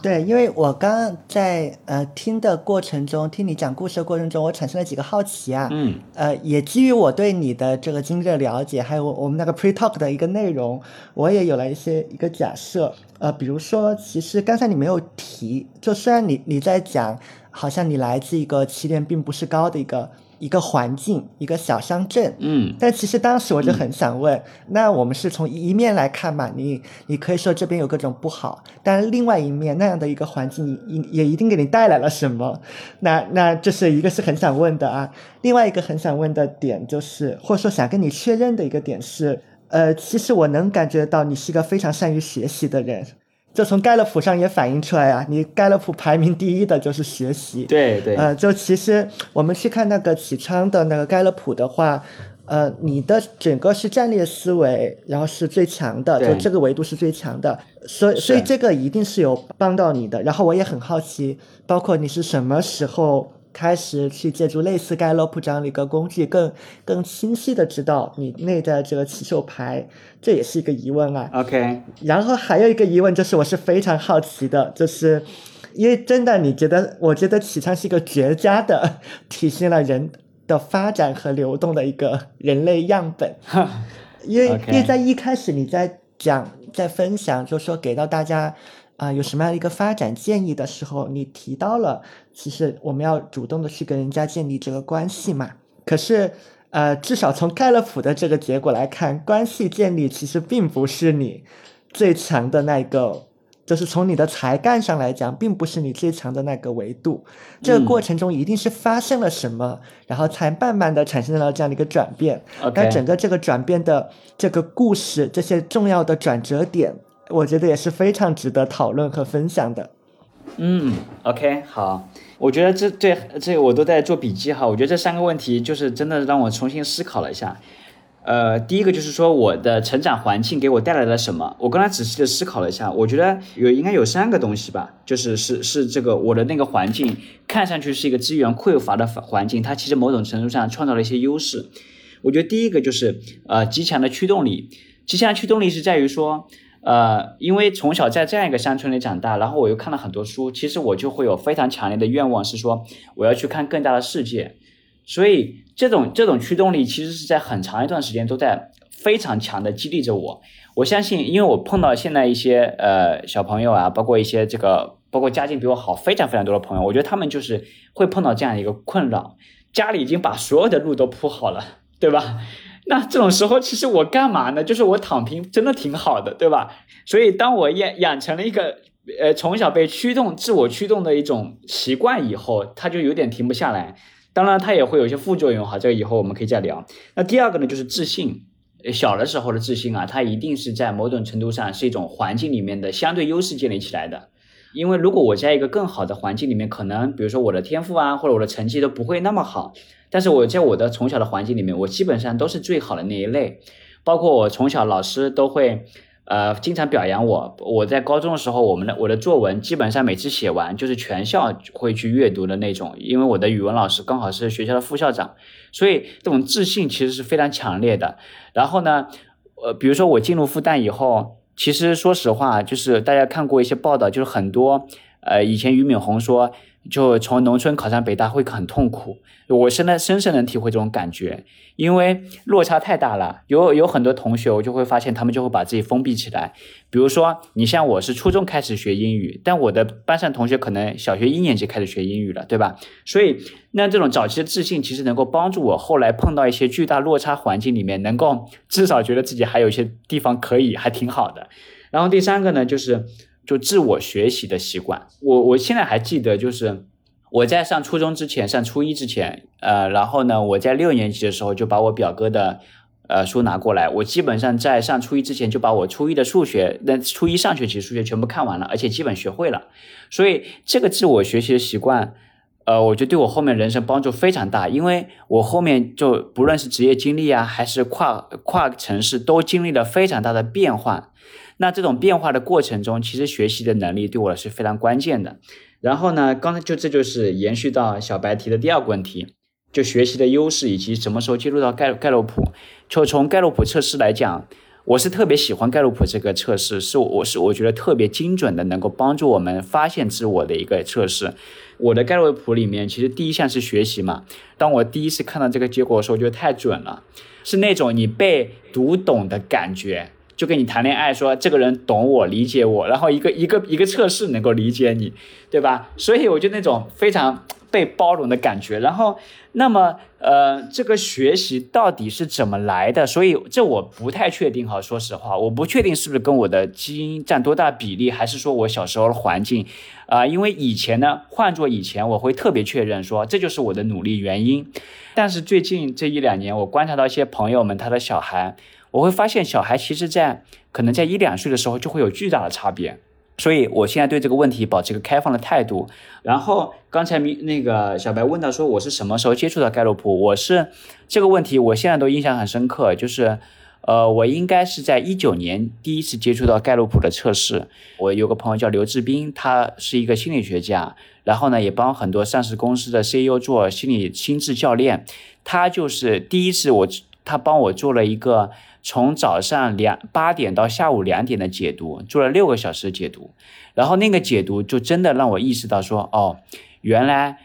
对，因为我刚刚在呃听的过程中，听你讲故事的过程中，我产生了几个好奇啊。嗯。呃，也基于我对你的这个经历的了解，还有我们那个 pre talk 的一个内容，我也有了一些一个假设。呃，比如说，其实刚才你没有提，就虽然你你在讲，好像你来自一个起点并不是高的一个。一个环境，一个小乡镇，嗯，但其实当时我就很想问，那我们是从一面来看嘛？你你可以说这边有各种不好，但另外一面那样的一个环境，也也一定给你带来了什么？那那这是一个是很想问的啊。另外一个很想问的点就是，或者说想跟你确认的一个点是，呃，其实我能感觉到你是一个非常善于学习的人。就从盖勒普上也反映出来啊，你盖勒普排名第一的就是学习。对对。呃，就其实我们去看那个启昌的那个盖勒普的话，呃，你的整个是战略思维，然后是最强的，就这个维度是最强的，所以所以这个一定是有帮到你的。然后我也很好奇，包括你是什么时候。开始去借助类似盖洛普这样的一个工具，更更清晰的知道你内在这个起手牌，这也是一个疑问啊。OK，然后还有一个疑问就是，我是非常好奇的，就是因为真的，你觉得？我觉得启昌是一个绝佳的体现了人的发展和流动的一个人类样本。因为因为在一开始你在讲在分享，就说给到大家。啊，有什么样的一个发展建议的时候，你提到了，其实我们要主动的去跟人家建立这个关系嘛。可是，呃，至少从盖勒普的这个结果来看，关系建立其实并不是你最强的那个，就是从你的才干上来讲，并不是你最强的那个维度。这个过程中一定是发生了什么，然后才慢慢的产生了这样的一个转变。但整个这个转变的这个故事，这些重要的转折点。我觉得也是非常值得讨论和分享的。嗯，OK，好，我觉得这这这我都在做笔记哈。我觉得这三个问题就是真的让我重新思考了一下。呃，第一个就是说我的成长环境给我带来了什么？我刚才仔细的思考了一下，我觉得有应该有三个东西吧，就是是是这个我的那个环境看上去是一个资源匮乏的环境，它其实某种程度上创造了一些优势。我觉得第一个就是呃极强的驱动力，极强的驱动力是在于说。呃，因为从小在这样一个乡村里长大，然后我又看了很多书，其实我就会有非常强烈的愿望，是说我要去看更大的世界。所以这种这种驱动力，其实是在很长一段时间都在非常强的激励着我。我相信，因为我碰到现在一些呃小朋友啊，包括一些这个，包括家境比我好非常非常多的朋友，我觉得他们就是会碰到这样一个困扰，家里已经把所有的路都铺好了，对吧？那这种时候，其实我干嘛呢？就是我躺平，真的挺好的，对吧？所以，当我养养成了一个呃从小被驱动、自我驱动的一种习惯以后，它就有点停不下来。当然，它也会有一些副作用哈，这个以后我们可以再聊。那第二个呢，就是自信。小的时候的自信啊，它一定是在某种程度上是一种环境里面的相对优势建立起来的。因为如果我在一个更好的环境里面，可能比如说我的天赋啊，或者我的成绩都不会那么好。但是我在我的从小的环境里面，我基本上都是最好的那一类，包括我从小老师都会，呃，经常表扬我。我在高中的时候，我们的我的作文基本上每次写完就是全校会去阅读的那种，因为我的语文老师刚好是学校的副校长，所以这种自信其实是非常强烈的。然后呢，呃，比如说我进入复旦以后，其实说实话，就是大家看过一些报道，就是很多呃，以前俞敏洪说，就从农村考上北大会很痛苦。我现在深深能体会这种感觉，因为落差太大了。有有很多同学，我就会发现他们就会把自己封闭起来。比如说，你像我是初中开始学英语，但我的班上同学可能小学一年级开始学英语了，对吧？所以，那这种早期的自信其实能够帮助我后来碰到一些巨大落差环境里面，能够至少觉得自己还有一些地方可以，还挺好的。然后第三个呢，就是就自我学习的习惯。我我现在还记得，就是我在上初中之前，上初一之前，呃，然后呢，我在六年级的时候就把我表哥的呃书拿过来，我基本上在上初一之前就把我初一的数学，那初一上学期数学全部看完了，而且基本学会了。所以这个自我学习的习惯，呃，我觉得对我后面人生帮助非常大，因为我后面就不论是职业经历啊，还是跨跨城市，都经历了非常大的变化。那这种变化的过程中，其实学习的能力对我是非常关键的。然后呢，刚才就这就是延续到小白提的第二个问题，就学习的优势以及什么时候接入到盖盖洛普。就从盖洛普测试来讲，我是特别喜欢盖洛普这个测试，是我是我觉得特别精准的，能够帮助我们发现自我的一个测试。我的盖洛普里面，其实第一项是学习嘛。当我第一次看到这个结果的时候，我觉得太准了，是那种你被读懂的感觉。就跟你谈恋爱，说这个人懂我、理解我，然后一个一个一个测试能够理解你，对吧？所以我就那种非常被包容的感觉。然后，那么呃，这个学习到底是怎么来的？所以这我不太确定哈。说实话，我不确定是不是跟我的基因占多大比例，还是说我小时候的环境啊？因为以前呢，换做以前，我会特别确认说这就是我的努力原因。但是最近这一两年，我观察到一些朋友们，他的小孩。我会发现小孩其实，在可能在一两岁的时候就会有巨大的差别，所以我现在对这个问题保持一个开放的态度。然后刚才明那个小白问到说我是什么时候接触到盖洛普，我是这个问题我现在都印象很深刻，就是呃我应该是在一九年第一次接触到盖洛普的测试。我有个朋友叫刘志斌，他是一个心理学家，然后呢也帮很多上市公司的 CEO 做心理心智教练，他就是第一次我他帮我做了一个。从早上两八点到下午两点的解读，做了六个小时的解读，然后那个解读就真的让我意识到说，哦，原来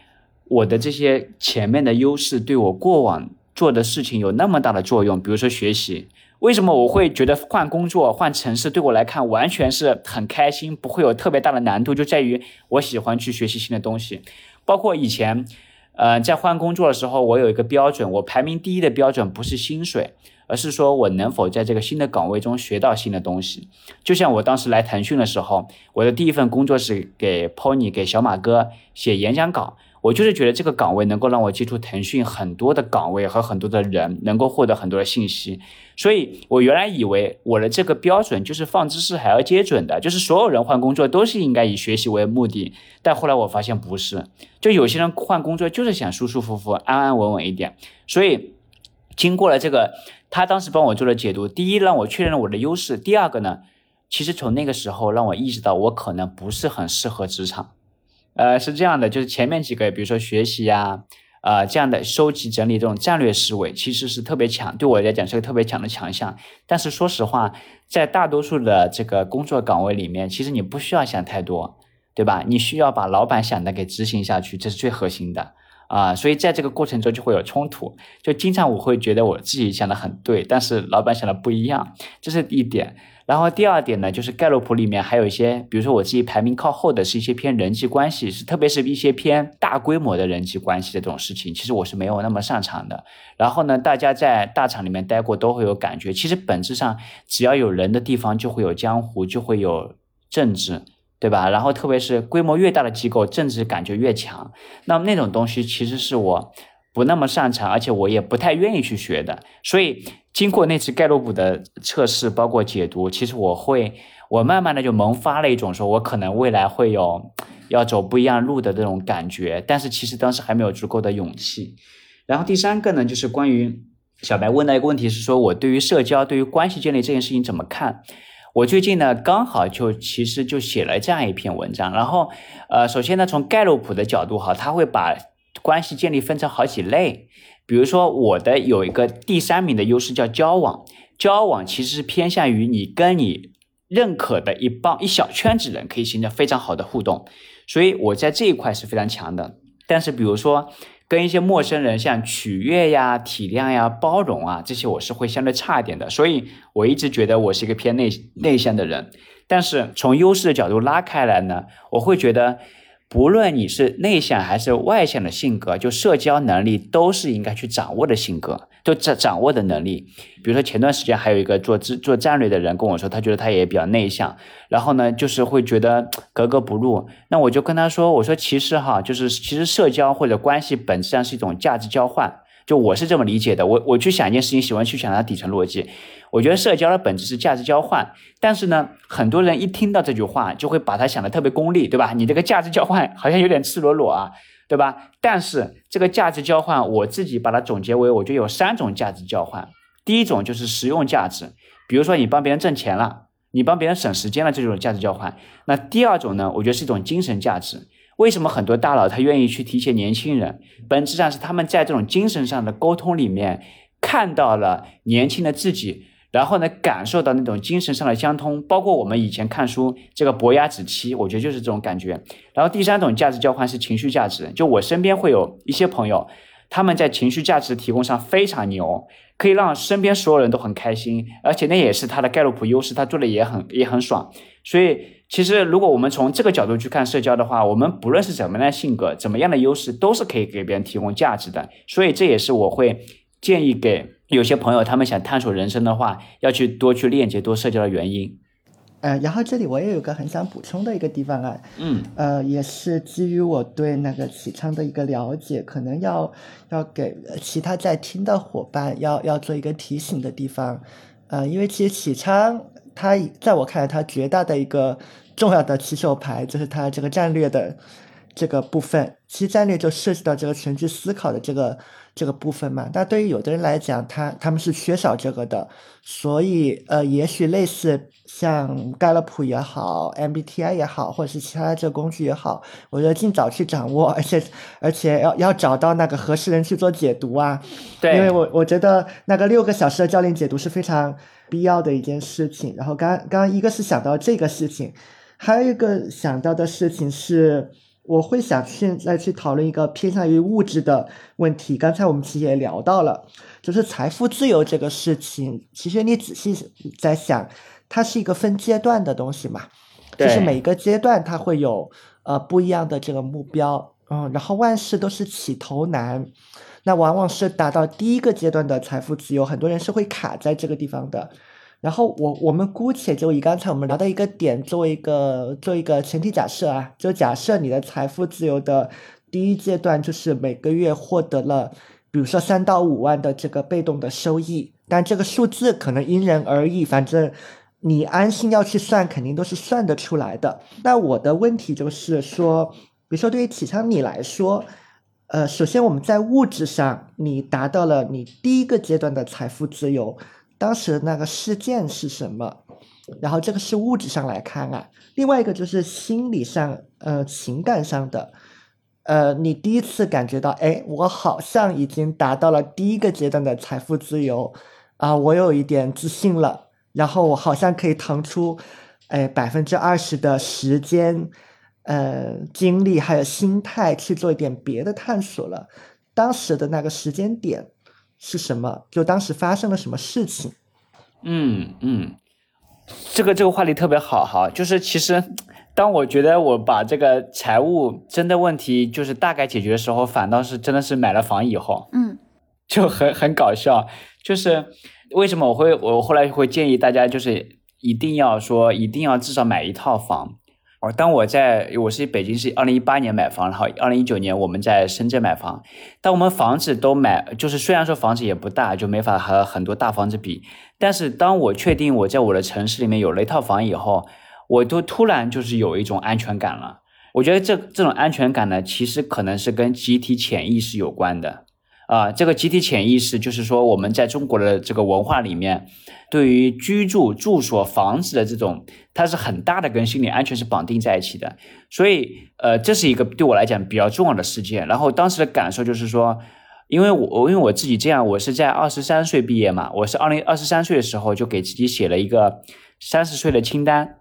我的这些前面的优势对我过往做的事情有那么大的作用。比如说学习，为什么我会觉得换工作、换城市对我来看完全是很开心，不会有特别大的难度，就在于我喜欢去学习新的东西。包括以前，呃，在换工作的时候，我有一个标准，我排名第一的标准不是薪水。而是说我能否在这个新的岗位中学到新的东西？就像我当时来腾讯的时候，我的第一份工作是给 Pony 给小马哥写演讲稿。我就是觉得这个岗位能够让我接触腾讯很多的岗位和很多的人，能够获得很多的信息。所以我原来以为我的这个标准就是放知识还要接准的，就是所有人换工作都是应该以学习为目的。但后来我发现不是，就有些人换工作就是想舒舒服服、安安稳稳一点。所以经过了这个。他当时帮我做了解读，第一让我确认了我的优势，第二个呢，其实从那个时候让我意识到我可能不是很适合职场，呃，是这样的，就是前面几个，比如说学习呀，呃，这样的收集整理这种战略思维，其实是特别强，对我来讲是个特别强的强项。但是说实话，在大多数的这个工作岗位里面，其实你不需要想太多，对吧？你需要把老板想的给执行下去，这是最核心的。啊，所以在这个过程中就会有冲突，就经常我会觉得我自己想的很对，但是老板想的不一样，这是一点。然后第二点呢，就是盖洛普里面还有一些，比如说我自己排名靠后的是一些偏人际关系，是特别是一些偏大规模的人际关系的这种事情，其实我是没有那么擅长的。然后呢，大家在大厂里面待过都会有感觉，其实本质上只要有人的地方就会有江湖，就会有政治。对吧？然后特别是规模越大的机构，政治感觉越强。那么那种东西其实是我不那么擅长，而且我也不太愿意去学的。所以经过那次盖洛普的测试，包括解读，其实我会，我慢慢的就萌发了一种说我可能未来会有要走不一样路的这种感觉。但是其实当时还没有足够的勇气。然后第三个呢，就是关于小白问的一个问题是说，我对于社交、对于关系建立这件事情怎么看？我最近呢，刚好就其实就写了这样一篇文章，然后，呃，首先呢，从盖洛普的角度哈，他会把关系建立分成好几类，比如说我的有一个第三名的优势叫交往，交往其实是偏向于你跟你。认可的一帮一小圈子人，可以形成非常好的互动。所以我在这一块是非常强的。但是比如说跟一些陌生人，像取悦呀、体谅呀、包容啊，这些我是会相对差一点的。所以我一直觉得我是一个偏内内向的人。但是从优势的角度拉开来呢，我会觉得。不论你是内向还是外向的性格，就社交能力都是应该去掌握的性格，都掌掌握的能力。比如说前段时间还有一个做做做战略的人跟我说，他觉得他也比较内向，然后呢就是会觉得格格不入。那我就跟他说，我说其实哈，就是其实社交或者关系本质上是一种价值交换。就我是这么理解的，我我去想一件事情，喜欢去想它底层逻辑。我觉得社交的本质是价值交换，但是呢，很多人一听到这句话，就会把它想的特别功利，对吧？你这个价值交换好像有点赤裸裸啊，对吧？但是这个价值交换，我自己把它总结为，我觉得有三种价值交换。第一种就是实用价值，比如说你帮别人挣钱了，你帮别人省时间了，这种价值交换。那第二种呢，我觉得是一种精神价值。为什么很多大佬他愿意去提携年轻人？本质上是他们在这种精神上的沟通里面看到了年轻的自己，然后呢感受到那种精神上的相通。包括我们以前看书这个伯牙子期，我觉得就是这种感觉。然后第三种价值交换是情绪价值，就我身边会有一些朋友，他们在情绪价值提供上非常牛，可以让身边所有人都很开心，而且那也是他的盖洛普优势，他做的也很也很爽，所以。其实，如果我们从这个角度去看社交的话，我们不论是怎么样的性格、怎么样的优势，都是可以给别人提供价值的。所以，这也是我会建议给有些朋友，他们想探索人生的话，要去多去链接、多社交的原因。呃，然后这里我也有个很想补充的一个地方啊，嗯，呃，也是基于我对那个启昌的一个了解，可能要要给其他在听的伙伴要要做一个提醒的地方。呃，因为其实启昌。他在我看来，他绝大的一个重要的起手牌就是他这个战略的这个部分。其实战略就涉及到这个全局思考的这个这个部分嘛。但对于有的人来讲，他他们是缺少这个的。所以，呃，也许类似像盖勒普也好，MBTI 也好，或者是其他的这个工具也好，我觉得尽早去掌握，而且而且要要找到那个合适人去做解读啊。对，因为我我觉得那个六个小时的教练解读是非常。必要的一件事情，然后刚刚刚一个是想到这个事情，还有一个想到的事情是，我会想现在去讨论一个偏向于物质的问题。刚才我们其实也聊到了，就是财富自由这个事情，其实你仔细在想，它是一个分阶段的东西嘛，就是每个阶段它会有呃不一样的这个目标，嗯，然后万事都是起头难。那往往是达到第一个阶段的财富自由，很多人是会卡在这个地方的。然后我我们姑且就以刚才我们聊的一个点作为一个做一个前提假设啊，就假设你的财富自由的第一阶段就是每个月获得了，比如说三到五万的这个被动的收益，但这个数字可能因人而异，反正你安心要去算，肯定都是算得出来的。那我的问题就是说，比如说对于启昌你来说。呃，首先我们在物质上，你达到了你第一个阶段的财富自由，当时那个事件是什么？然后这个是物质上来看啊。另外一个就是心理上，呃，情感上的，呃，你第一次感觉到，哎，我好像已经达到了第一个阶段的财富自由啊，我有一点自信了，然后我好像可以腾出，哎，百分之二十的时间。呃，精力还有心态去做一点别的探索了。当时的那个时间点是什么？就当时发生了什么事情？嗯嗯，这个这个话题特别好哈。就是其实，当我觉得我把这个财务真的问题就是大概解决的时候，反倒是真的是买了房以后，嗯，就很很搞笑。就是为什么我会我后来会建议大家，就是一定要说一定要至少买一套房。当我在我是北京是二零一八年买房，然后二零一九年我们在深圳买房。当我们房子都买，就是虽然说房子也不大，就没法和很多大房子比。但是当我确定我在我的城市里面有了一套房以后，我都突然就是有一种安全感了。我觉得这这种安全感呢，其实可能是跟集体潜意识有关的。啊，这个集体潜意识就是说，我们在中国的这个文化里面，对于居住、住所、房子的这种，它是很大的跟心理安全是绑定在一起的。所以，呃，这是一个对我来讲比较重要的事件。然后当时的感受就是说，因为我因为我自己这样，我是在二十三岁毕业嘛，我是二零二十三岁的时候就给自己写了一个三十岁的清单，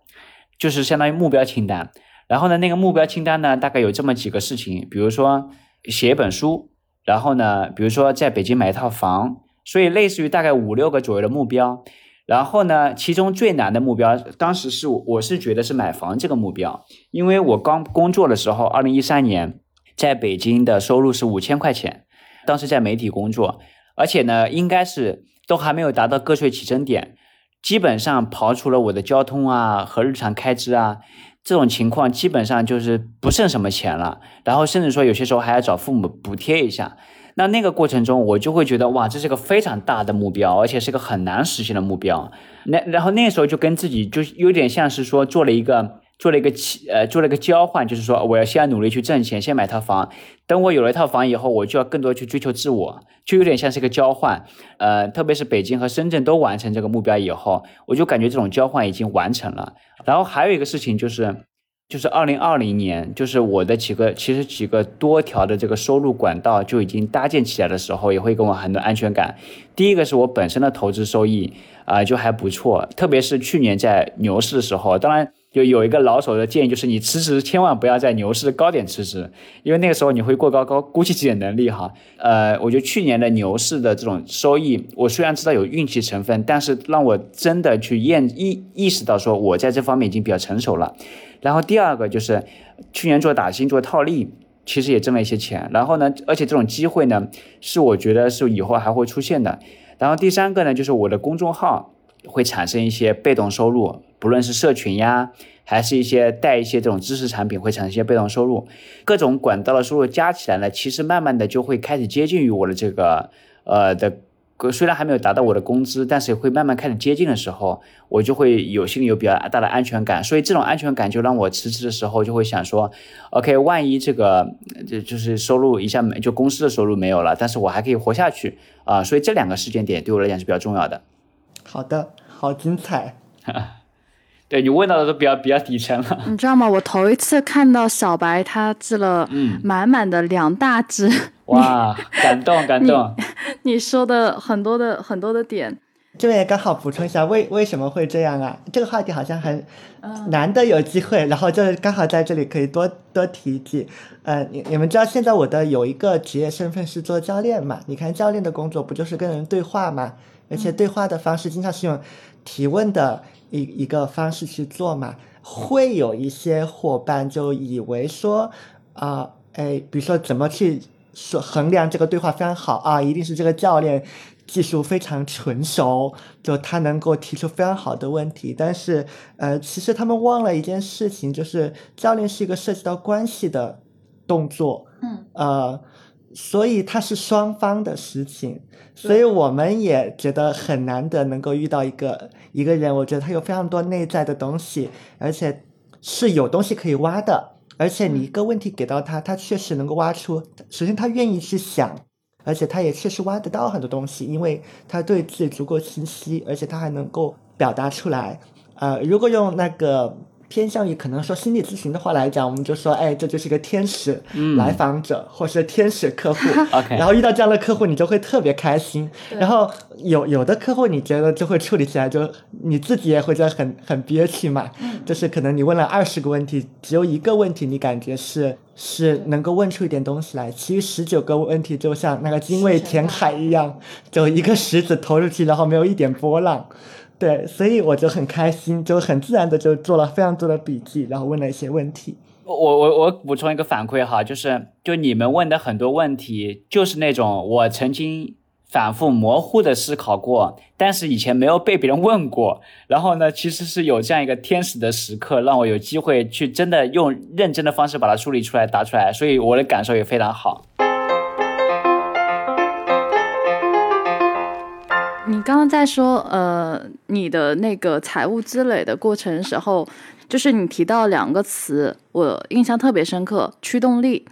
就是相当于目标清单。然后呢，那个目标清单呢，大概有这么几个事情，比如说写一本书，然后呢，比如说在北京买一套房，所以类似于大概五六个左右的目标。然后呢，其中最难的目标，当时是我是觉得是买房这个目标，因为我刚工作的时候，二零一三年在北京的收入是五千块钱，当时在媒体工作，而且呢，应该是都还没有达到个税起征点，基本上刨除了我的交通啊和日常开支啊，这种情况基本上就是不剩什么钱了，然后甚至说有些时候还要找父母补贴一下。那那个过程中，我就会觉得哇，这是个非常大的目标，而且是个很难实现的目标。那然后那时候就跟自己就有点像是说做了一个做了一个呃做了一个交换，就是说我要先努力去挣钱，先买套房。等我有了一套房以后，我就要更多去追求自我，就有点像是一个交换。呃，特别是北京和深圳都完成这个目标以后，我就感觉这种交换已经完成了。然后还有一个事情就是。就是二零二零年，就是我的几个其实几个多条的这个收入管道就已经搭建起来的时候，也会给我很多安全感。第一个是我本身的投资收益啊，就还不错，特别是去年在牛市的时候。当然，就有一个老手的建议，就是你辞职千万不要在牛市高点辞职，因为那个时候你会过高高估计自己的能力哈。呃，我觉得去年的牛市的这种收益，我虽然知道有运气成分，但是让我真的去验意意识到说，我在这方面已经比较成熟了。然后第二个就是去年做打新做套利，其实也挣了一些钱。然后呢，而且这种机会呢，是我觉得是以后还会出现的。然后第三个呢，就是我的公众号会产生一些被动收入，不论是社群呀，还是一些带一些这种知识产品，会产生一些被动收入。各种管道的收入加起来呢，其实慢慢的就会开始接近于我的这个呃的。虽然还没有达到我的工资，但是会慢慢开始接近的时候，我就会有心里有比较大的安全感。所以这种安全感就让我辞职的时候就会想说，OK，万一这个就就是收入一下没就公司的收入没有了，但是我还可以活下去啊。所以这两个时间点对我来讲是比较重要的。好的，好精彩。对你问到的都比较比较底层了。你知道吗？我头一次看到小白他织了满满的两大只。哇，感动感动！你说的很多的很多的点，这边也刚好补充一下，为为什么会这样啊？这个话题好像很难得有机会，然后就是刚好在这里可以多多提一提。呃，你你们知道现在我的有一个职业身份是做教练嘛？你看教练的工作不就是跟人对话嘛？而且对话的方式经常是用提问的一一个方式去做嘛？会有一些伙伴就以为说啊，哎，比如说怎么去。说衡量这个对话非常好啊，一定是这个教练技术非常纯熟，就他能够提出非常好的问题。但是，呃，其实他们忘了一件事情，就是教练是一个涉及到关系的动作，嗯，呃，所以它是双方的事情。所以我们也觉得很难得能够遇到一个一个人，我觉得他有非常多内在的东西，而且是有东西可以挖的。而且你一个问题给到他，他确实能够挖出。首先他愿意去想，而且他也确实挖得到很多东西，因为他对自己足够清晰，而且他还能够表达出来。呃，如果用那个。偏向于可能说心理咨询的话来讲，我们就说，哎，这就是一个天使来访者，或是天使客户。然后遇到这样的客户，你就会特别开心。然后有有的客户，你觉得就会处理起来，就你自己也会觉得很很憋屈嘛。就是可能你问了二十个问题，只有一个问题你感觉是是能够问出一点东西来，其余十九个问题就像那个精卫填海一样，就一个石子投出去，然后没有一点波浪。对，所以我就很开心，就很自然的就做了非常多的笔记，然后问了一些问题。我我我补充一个反馈哈，就是就你们问的很多问题，就是那种我曾经反复模糊的思考过，但是以前没有被别人问过。然后呢，其实是有这样一个天使的时刻，让我有机会去真的用认真的方式把它梳理出来、答出来，所以我的感受也非常好。你刚刚在说，呃，你的那个财务积累的过程时候，就是你提到两个词，我印象特别深刻，驱动力，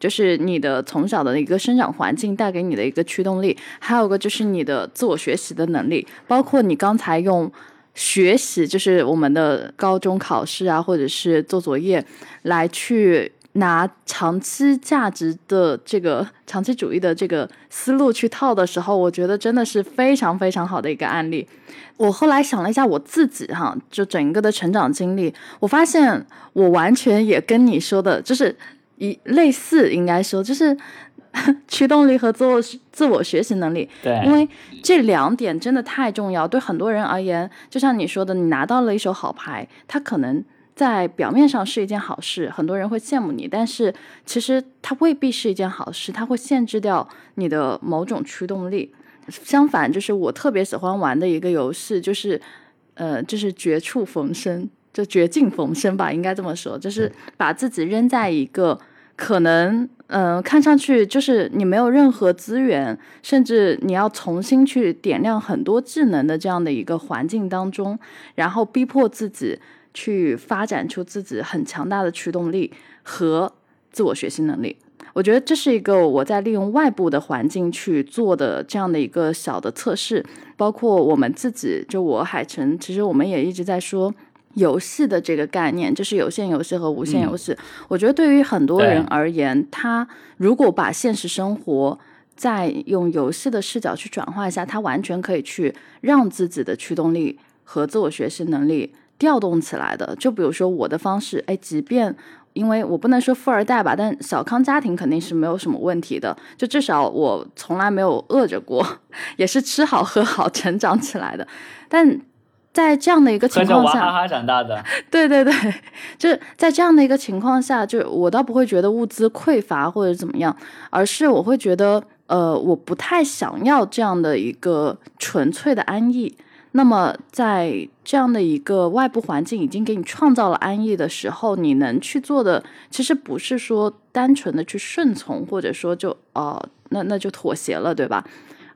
就是你的从小的一个生长环境带给你的一个驱动力，还有个就是你的自我学习的能力，包括你刚才用学习，就是我们的高中考试啊，或者是做作业来去拿长期价值的这个长期主义的这个思路去套的时候，我觉得真的是非常非常好的一个案例。我后来想了一下我自己哈，就整个的成长经历，我发现我完全也跟你说的，就是一类似，应该说就是驱动力和自我自我学习能力。对，因为这两点真的太重要，对很多人而言，就像你说的，你拿到了一手好牌，他可能。在表面上是一件好事，很多人会羡慕你，但是其实它未必是一件好事，它会限制掉你的某种驱动力。相反，就是我特别喜欢玩的一个游戏，就是呃，就是绝处逢生，就绝境逢生吧，应该这么说，就是把自己扔在一个可能嗯，看上去就是你没有任何资源，甚至你要重新去点亮很多技能的这样的一个环境当中，然后逼迫自己。去发展出自己很强大的驱动力和自我学习能力，我觉得这是一个我在利用外部的环境去做的这样的一个小的测试。包括我们自己，就我海晨，其实我们也一直在说游戏的这个概念，就是有限游戏和无限游戏。我觉得对于很多人而言，他如果把现实生活再用游戏的视角去转化一下，他完全可以去让自己的驱动力和自我学习能力。调动起来的，就比如说我的方式，哎，即便因为我不能说富二代吧，但小康家庭肯定是没有什么问题的，就至少我从来没有饿着过，也是吃好喝好成长起来的。但在这样的一个情况下，哈哈长大的，对对对，就是在这样的一个情况下，就我倒不会觉得物资匮乏或者怎么样，而是我会觉得，呃，我不太想要这样的一个纯粹的安逸。那么，在这样的一个外部环境已经给你创造了安逸的时候，你能去做的，其实不是说单纯的去顺从，或者说就哦，那那就妥协了，对吧？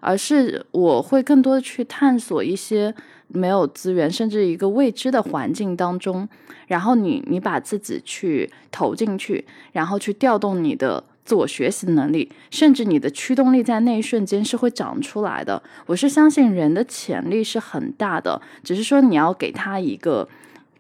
而是我会更多的去探索一些没有资源，甚至一个未知的环境当中，然后你你把自己去投进去，然后去调动你的。自我学习能力，甚至你的驱动力，在那一瞬间是会长出来的。我是相信人的潜力是很大的，只是说你要给他一个，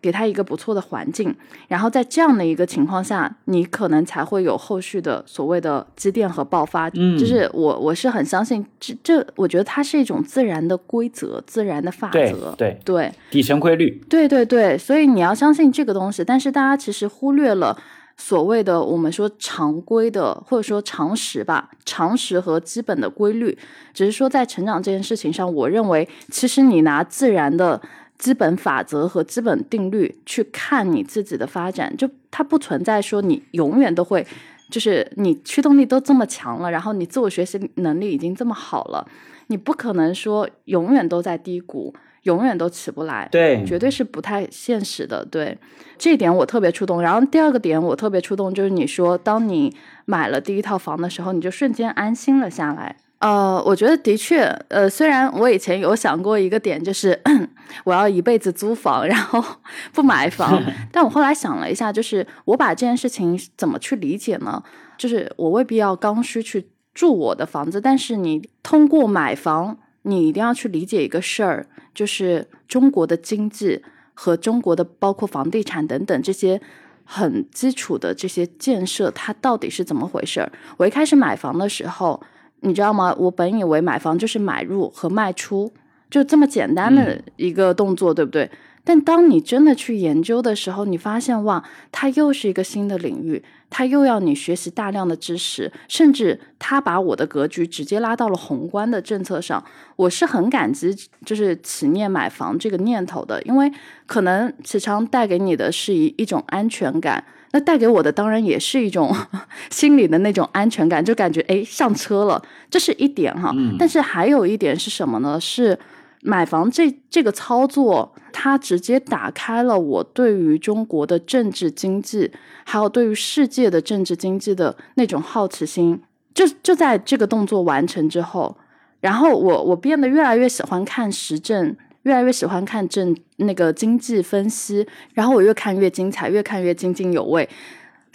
给他一个不错的环境，然后在这样的一个情况下，你可能才会有后续的所谓的积淀和爆发。嗯，就是我我是很相信这这，我觉得它是一种自然的规则，自然的法则。对对，底层规律。对对对，所以你要相信这个东西，但是大家其实忽略了。所谓的我们说常规的，或者说常识吧，常识和基本的规律，只是说在成长这件事情上，我认为其实你拿自然的基本法则和基本定律去看你自己的发展，就它不存在说你永远都会，就是你驱动力都这么强了，然后你自我学习能力已经这么好了，你不可能说永远都在低谷。永远都起不来，对，绝对是不太现实的。对，这一点我特别触动。然后第二个点我特别触动，就是你说，当你买了第一套房的时候，你就瞬间安心了下来。呃，我觉得的确，呃，虽然我以前有想过一个点，就是 我要一辈子租房，然后 不买房，但我后来想了一下，就是我把这件事情怎么去理解呢？就是我未必要刚需去住我的房子，但是你通过买房。你一定要去理解一个事儿，就是中国的经济和中国的包括房地产等等这些很基础的这些建设，它到底是怎么回事儿？我一开始买房的时候，你知道吗？我本以为买房就是买入和卖出，就这么简单的一个动作，对不对？但当你真的去研究的时候，你发现哇，它又是一个新的领域。它又要你学习大量的知识，甚至它把我的格局直接拉到了宏观的政策上。我是很感激，就是起念买房这个念头的，因为可能启昌带给你的是一一种安全感，那带给我的当然也是一种 心理的那种安全感，就感觉哎上车了，这是一点哈。但是还有一点是什么呢？是。买房这这个操作，它直接打开了我对于中国的政治经济，还有对于世界的政治经济的那种好奇心。就就在这个动作完成之后，然后我我变得越来越喜欢看时政，越来越喜欢看政那个经济分析，然后我越看越精彩，越看越津津有味。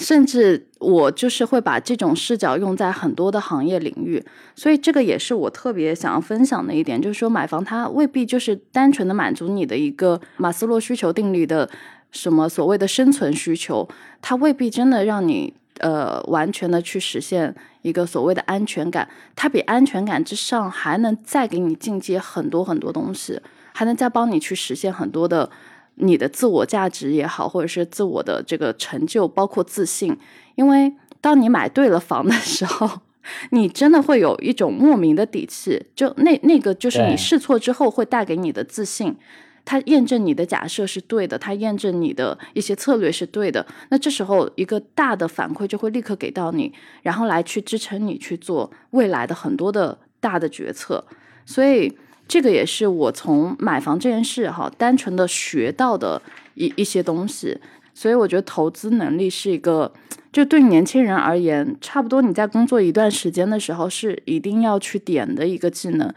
甚至我就是会把这种视角用在很多的行业领域，所以这个也是我特别想要分享的一点，就是说买房它未必就是单纯的满足你的一个马斯洛需求定律的什么所谓的生存需求，它未必真的让你呃完全的去实现一个所谓的安全感，它比安全感之上还能再给你进阶很多很多东西，还能再帮你去实现很多的你的自我价值也好，或者是自我的这个成就，包括自信。因为当你买对了房的时候，你真的会有一种莫名的底气，就那那个就是你试错之后会带给你的自信。它验证你的假设是对的，它验证你的一些策略是对的。那这时候一个大的反馈就会立刻给到你，然后来去支撑你去做未来的很多的大的决策。所以这个也是我从买房这件事哈，单纯的学到的一一些东西。所以我觉得投资能力是一个，就对年轻人而言，差不多你在工作一段时间的时候是一定要去点的一个技能。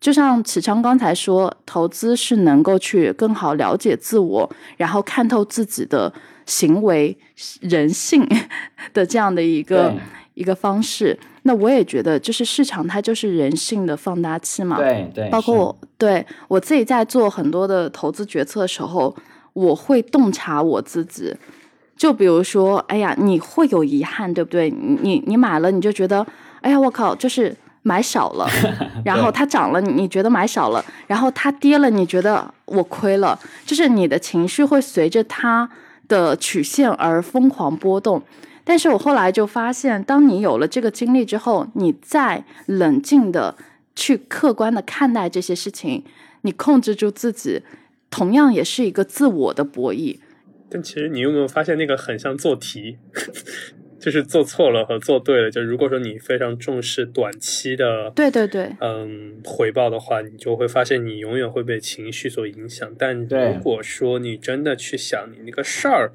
就像启昌刚才说，投资是能够去更好了解自我，然后看透自己的行为、人性 的这样的一个一个方式。那我也觉得，就是市场它就是人性的放大器嘛。对对，包括我对我自己在做很多的投资决策的时候，我会洞察我自己。就比如说，哎呀，你会有遗憾，对不对？你你买了，你就觉得，哎呀，我靠，就是。买少了，然后它涨了，你觉得买少了，然后它跌了，你觉得我亏了，就是你的情绪会随着它的曲线而疯狂波动。但是我后来就发现，当你有了这个经历之后，你再冷静的去客观的看待这些事情，你控制住自己，同样也是一个自我的博弈。但其实你有没有发现，那个很像做题？就是做错了和做对了，就如果说你非常重视短期的，对对对，嗯，回报的话，你就会发现你永远会被情绪所影响。但如果说你真的去想你那个事儿，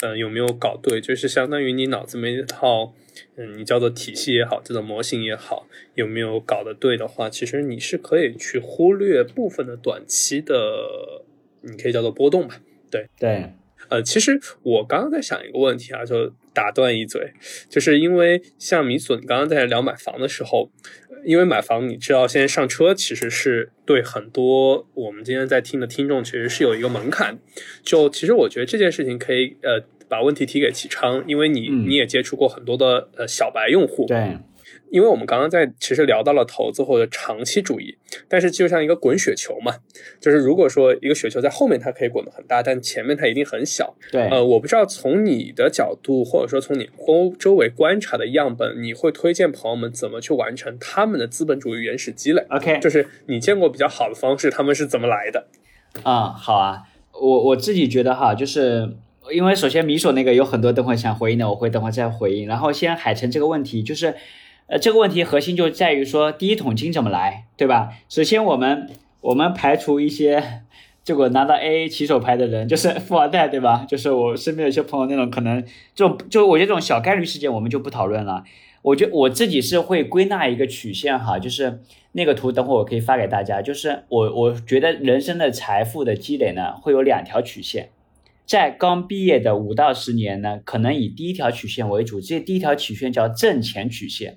嗯，有没有搞对，就是相当于你脑子没一套，嗯，你叫做体系也好，这种模型也好，有没有搞得对的话，其实你是可以去忽略部分的短期的，你可以叫做波动吧。对对。呃，其实我刚刚在想一个问题啊，就打断一嘴，就是因为像米索，你刚刚在聊买房的时候，因为买房你知道现在上车，其实是对很多我们今天在听的听众，其实是有一个门槛。就其实我觉得这件事情可以呃把问题提给启昌，因为你你也接触过很多的呃小白用户。对。因为我们刚刚在其实聊到了投资或者长期主义，但是就像一个滚雪球嘛，就是如果说一个雪球在后面它可以滚得很大，但前面它一定很小。对，呃，我不知道从你的角度或者说从你周周围观察的样本，你会推荐朋友们怎么去完成他们的资本主义原始积累？OK，就是你见过比较好的方式，他们是怎么来的？啊，好啊，我我自己觉得哈，就是因为首先米索那个有很多等会想回应的，我会等会再回应。然后先海城这个问题就是。呃，这个问题核心就在于说，第一桶金怎么来，对吧？首先，我们我们排除一些这个拿到 AA 骑手牌的人，就是 富二代，对吧？就是我身边有些朋友那种可能，这种就我觉得这种小概率事件，我们就不讨论了。我觉我自己是会归纳一个曲线哈，就是那个图，等会我可以发给大家。就是我我觉得人生的财富的积累呢，会有两条曲线，在刚毕业的五到十年呢，可能以第一条曲线为主，这第一条曲线叫挣钱曲线。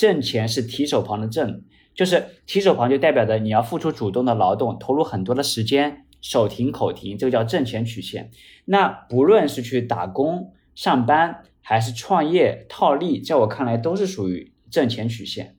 挣钱是提手旁的挣，就是提手旁就代表着你要付出主动的劳动，投入很多的时间，手停口停，这个叫挣钱曲线。那不论是去打工、上班，还是创业套利，在我看来都是属于挣钱曲线，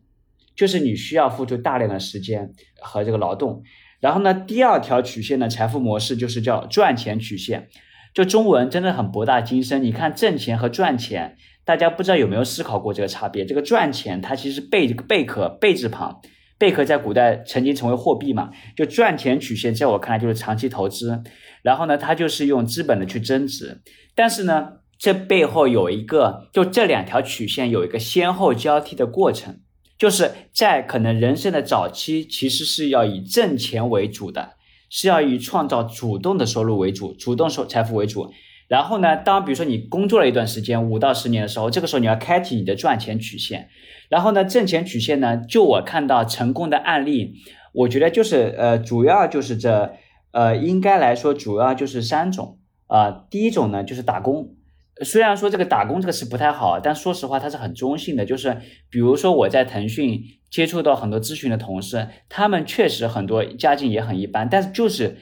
就是你需要付出大量的时间和这个劳动。然后呢，第二条曲线的财富模式就是叫赚钱曲线，就中文真的很博大精深。你看挣钱和赚钱。大家不知道有没有思考过这个差别？这个赚钱，它其实贝贝壳贝字旁，贝壳在古代曾经成为货币嘛？就赚钱曲线，在我看来就是长期投资。然后呢，它就是用资本的去增值。但是呢，这背后有一个，就这两条曲线有一个先后交替的过程，就是在可能人生的早期，其实是要以挣钱为主的，是要以创造主动的收入为主，主动收财富为主。然后呢，当比如说你工作了一段时间，五到十年的时候，这个时候你要开启你的赚钱曲线。然后呢，挣钱曲线呢，就我看到成功的案例，我觉得就是呃，主要就是这呃，应该来说主要就是三种啊。第一种呢，就是打工。虽然说这个打工这个词不太好，但说实话它是很中性的。就是比如说我在腾讯接触到很多咨询的同事，他们确实很多家境也很一般，但是就是。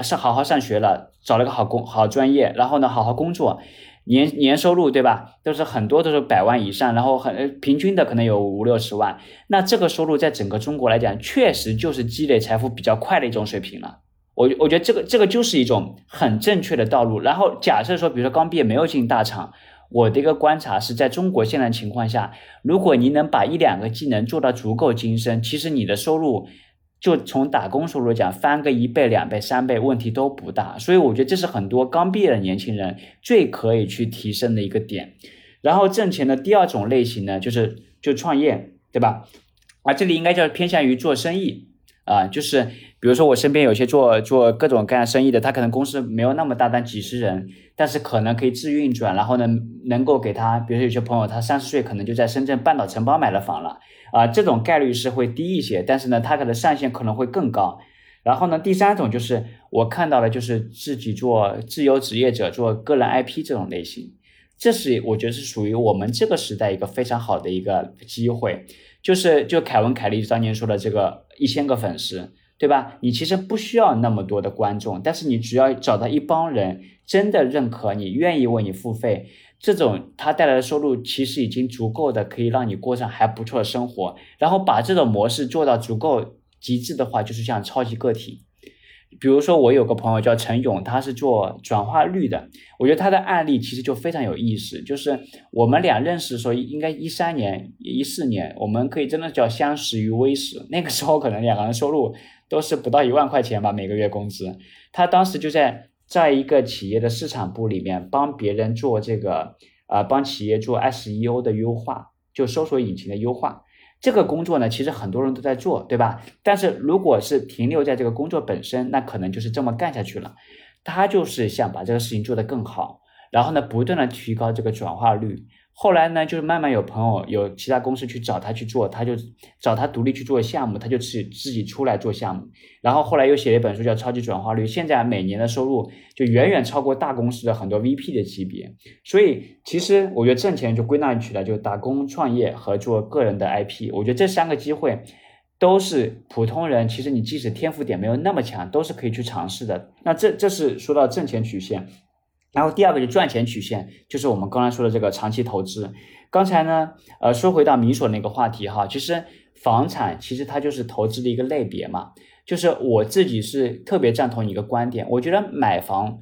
是好好上学了，找了个好工好专业，然后呢，好好工作。年年收入对吧？都是很多都是百万以上，然后很平均的可能有五六十万。那这个收入在整个中国来讲，确实就是积累财富比较快的一种水平了。我我觉得这个这个就是一种很正确的道路。然后假设说，比如说刚毕业没有进大厂，我的一个观察是在中国现在情况下，如果你能把一两个技能做到足够精深，其实你的收入。就从打工收入讲，翻个一倍、两倍、三倍，问题都不大。所以我觉得这是很多刚毕业的年轻人最可以去提升的一个点。然后挣钱的第二种类型呢，就是就创业，对吧？啊，这里应该叫偏向于做生意啊，就是比如说我身边有些做做各种各样生意的，他可能公司没有那么大，但几十人，但是可能可以自运转，然后呢，能够给他，比如说有些朋友他三十岁可能就在深圳半岛城邦买了房了。啊，这种概率是会低一些，但是呢，他可能上限可能会更高。然后呢，第三种就是我看到的，就是自己做自由职业者，做个人 IP 这种类型，这是我觉得是属于我们这个时代一个非常好的一个机会。就是就凯文凯利当年说的这个一千个粉丝，对吧？你其实不需要那么多的观众，但是你只要找到一帮人真的认可你，愿意为你付费。这种它带来的收入其实已经足够的，可以让你过上还不错的生活。然后把这种模式做到足够极致的话，就是像超级个体。比如说，我有个朋友叫陈勇，他是做转化率的。我觉得他的案例其实就非常有意思。就是我们俩认识的时候，应该一三年、一四年，我们可以真的叫相识于微时。那个时候可能两个人收入都是不到一万块钱吧，每个月工资。他当时就在。在一个企业的市场部里面，帮别人做这个，呃，帮企业做 SEO 的优化，就搜索引擎的优化。这个工作呢，其实很多人都在做，对吧？但是如果是停留在这个工作本身，那可能就是这么干下去了。他就是想把这个事情做得更好，然后呢，不断的提高这个转化率。后来呢，就是慢慢有朋友有其他公司去找他去做，他就找他独立去做项目，他就自己自己出来做项目。然后后来又写了一本书叫《超级转化率》，现在每年的收入就远远超过大公司的很多 VP 的级别。所以其实我觉得挣钱就归纳起来就打工、创业和做个人的 IP。我觉得这三个机会都是普通人，其实你即使天赋点没有那么强，都是可以去尝试的。那这这是说到挣钱曲线。然后第二个就赚钱曲线，就是我们刚才说的这个长期投资。刚才呢，呃，说回到米所那个话题哈，其实房产其实它就是投资的一个类别嘛。就是我自己是特别赞同一个观点，我觉得买房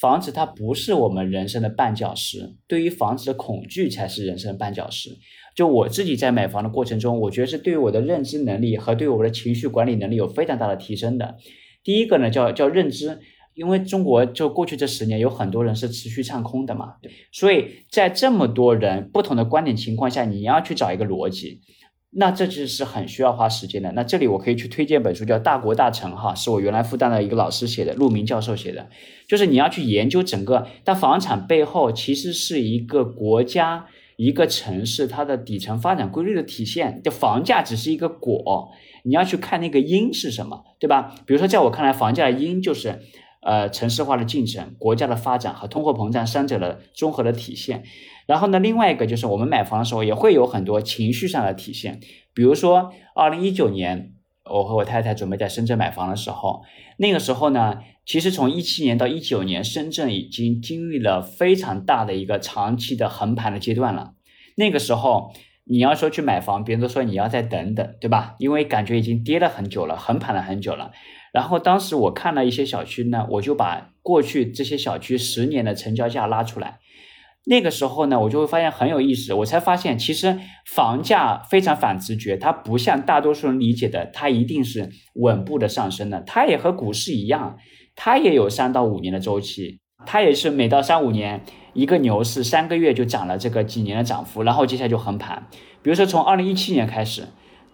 房子它不是我们人生的绊脚石，对于房子的恐惧才是人生的绊脚石。就我自己在买房的过程中，我觉得是对于我的认知能力和对我的情绪管理能力有非常大的提升的。第一个呢，叫叫认知。因为中国就过去这十年有很多人是持续唱空的嘛，所以在这么多人不同的观点情况下，你要去找一个逻辑，那这就是很需要花时间的。那这里我可以去推荐本书，叫《大国大城》哈，是我原来复旦的一个老师写的，陆明教授写的，就是你要去研究整个，但房产背后其实是一个国家、一个城市它的底层发展规律的体现，就房价只是一个果，你要去看那个因是什么，对吧？比如说在我看来，房价的因就是。呃，城市化的进程、国家的发展和通货膨胀三者的综合的体现。然后呢，另外一个就是我们买房的时候也会有很多情绪上的体现。比如说，二零一九年我和我太太准备在深圳买房的时候，那个时候呢，其实从一七年到一九年，深圳已经经历了非常大的一个长期的横盘的阶段了。那个时候，你要说去买房，别人都说你要再等等，对吧？因为感觉已经跌了很久了，横盘了很久了。然后当时我看了一些小区呢，我就把过去这些小区十年的成交价拉出来。那个时候呢，我就会发现很有意思，我才发现其实房价非常反直觉，它不像大多数人理解的，它一定是稳步的上升的。它也和股市一样，它也有三到五年的周期，它也是每到三五年一个牛市，三个月就涨了这个几年的涨幅，然后接下来就横盘。比如说从二零一七年开始。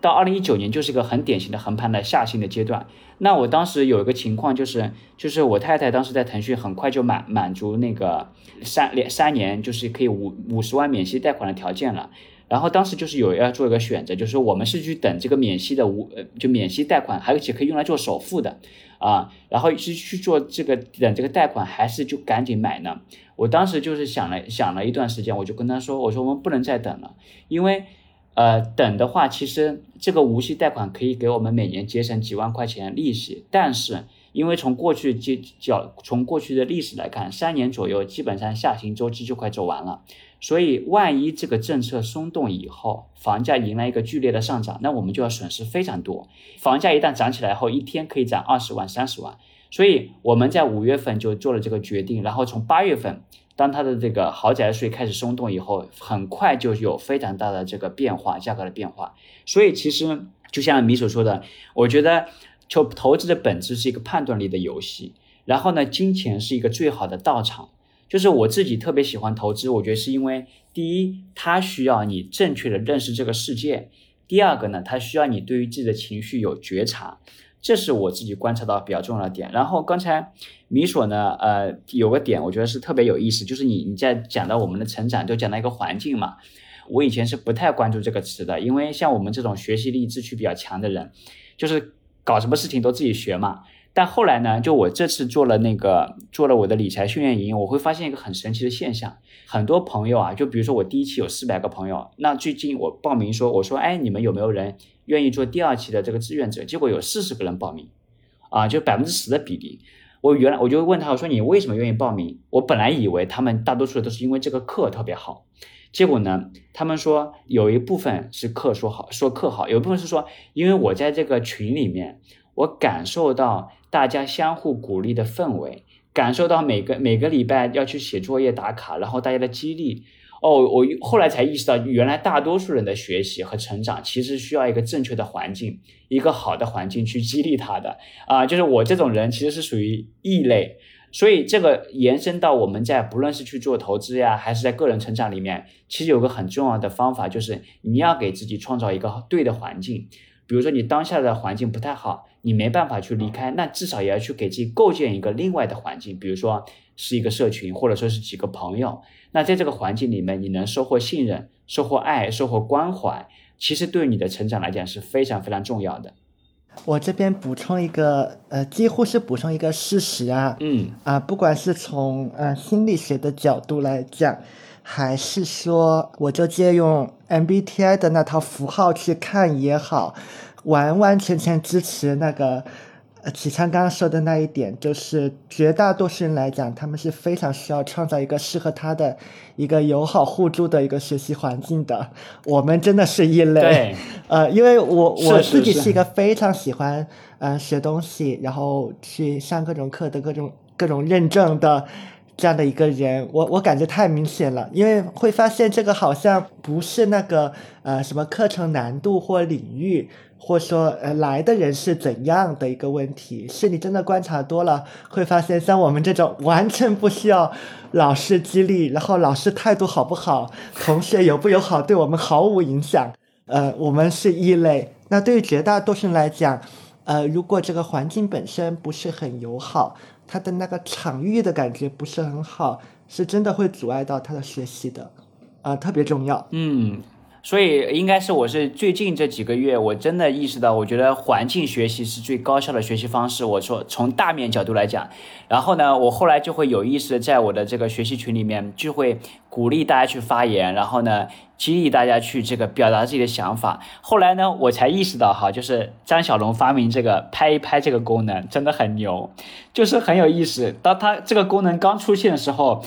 到二零一九年就是一个很典型的横盘的下行的阶段。那我当时有一个情况就是，就是我太太当时在腾讯很快就满满足那个三连三年就是可以五五十万免息贷款的条件了。然后当时就是有要做一个选择，就是说我们是去等这个免息的无呃就免息贷款，还有且可以用来做首付的啊。然后是去做这个等这个贷款，还是就赶紧买呢？我当时就是想了想了一段时间，我就跟他说，我说我们不能再等了，因为。呃，等的话，其实这个无息贷款可以给我们每年节省几万块钱利息，但是因为从过去就角从过去的历史来看，三年左右基本上下行周期就快走完了。所以，万一这个政策松动以后，房价迎来一个剧烈的上涨，那我们就要损失非常多。房价一旦涨起来后，一天可以涨二十万、三十万。所以我们在五月份就做了这个决定，然后从八月份，当它的这个豪宅税开始松动以后，很快就有非常大的这个变化，价格的变化。所以其实就像米所说的，我觉得就投资的本质是一个判断力的游戏，然后呢，金钱是一个最好的道场。就是我自己特别喜欢投资，我觉得是因为第一，它需要你正确的认识这个世界；第二个呢，它需要你对于自己的情绪有觉察，这是我自己观察到比较重要的点。然后刚才米索呢，呃，有个点我觉得是特别有意思，就是你你在讲到我们的成长，就讲到一个环境嘛。我以前是不太关注这个词的，因为像我们这种学习力、志趣比较强的人，就是搞什么事情都自己学嘛。但后来呢，就我这次做了那个做了我的理财训练营，我会发现一个很神奇的现象，很多朋友啊，就比如说我第一期有四百个朋友，那最近我报名说，我说哎，你们有没有人愿意做第二期的这个志愿者？结果有四十个人报名，啊，就百分之十的比例。我原来我就问他，我说你为什么愿意报名？我本来以为他们大多数都是因为这个课特别好，结果呢，他们说有一部分是课说好，说课好，有一部分是说因为我在这个群里面。我感受到大家相互鼓励的氛围，感受到每个每个礼拜要去写作业打卡，然后大家的激励。哦，我后来才意识到，原来大多数人的学习和成长其实需要一个正确的环境，一个好的环境去激励他的。啊，就是我这种人其实是属于异类，所以这个延伸到我们在不论是去做投资呀，还是在个人成长里面，其实有个很重要的方法，就是你要给自己创造一个对的环境。比如说你当下的环境不太好。你没办法去离开，那至少也要去给自己构建一个另外的环境，比如说是一个社群，或者说是几个朋友。那在这个环境里面，你能收获信任、收获爱、收获关怀，其实对你的成长来讲是非常非常重要的。我这边补充一个，呃，几乎是补充一个事实啊，嗯，啊，不管是从呃心理学的角度来讲，还是说我就借用 MBTI 的那套符号去看也好。完完全全支持那个，呃，启昌刚刚说的那一点，就是绝大多数人来讲，他们是非常需要创造一个适合他的一个友好互助的一个学习环境的。我们真的是异类，呃，因为我我自己是一个非常喜欢呃学东西，然后去上各种课的各种各种认证的。这样的一个人，我我感觉太明显了，因为会发现这个好像不是那个呃什么课程难度或领域，或说呃来的人是怎样的一个问题，是你真的观察多了，会发现像我们这种完全不需要老师激励，然后老师态度好不好，同学友不友好，对我们毫无影响，呃，我们是异类。那对于绝大多数人来讲，呃，如果这个环境本身不是很友好。他的那个场域的感觉不是很好，是真的会阻碍到他的学习的，啊，特别重要。嗯，所以应该是我是最近这几个月，我真的意识到，我觉得环境学习是最高效的学习方式。我说从大面角度来讲，然后呢，我后来就会有意识的在我的这个学习群里面，就会鼓励大家去发言，然后呢。激励大家去这个表达自己的想法。后来呢，我才意识到哈，就是张小龙发明这个拍一拍这个功能真的很牛，就是很有意思。当他这个功能刚出现的时候，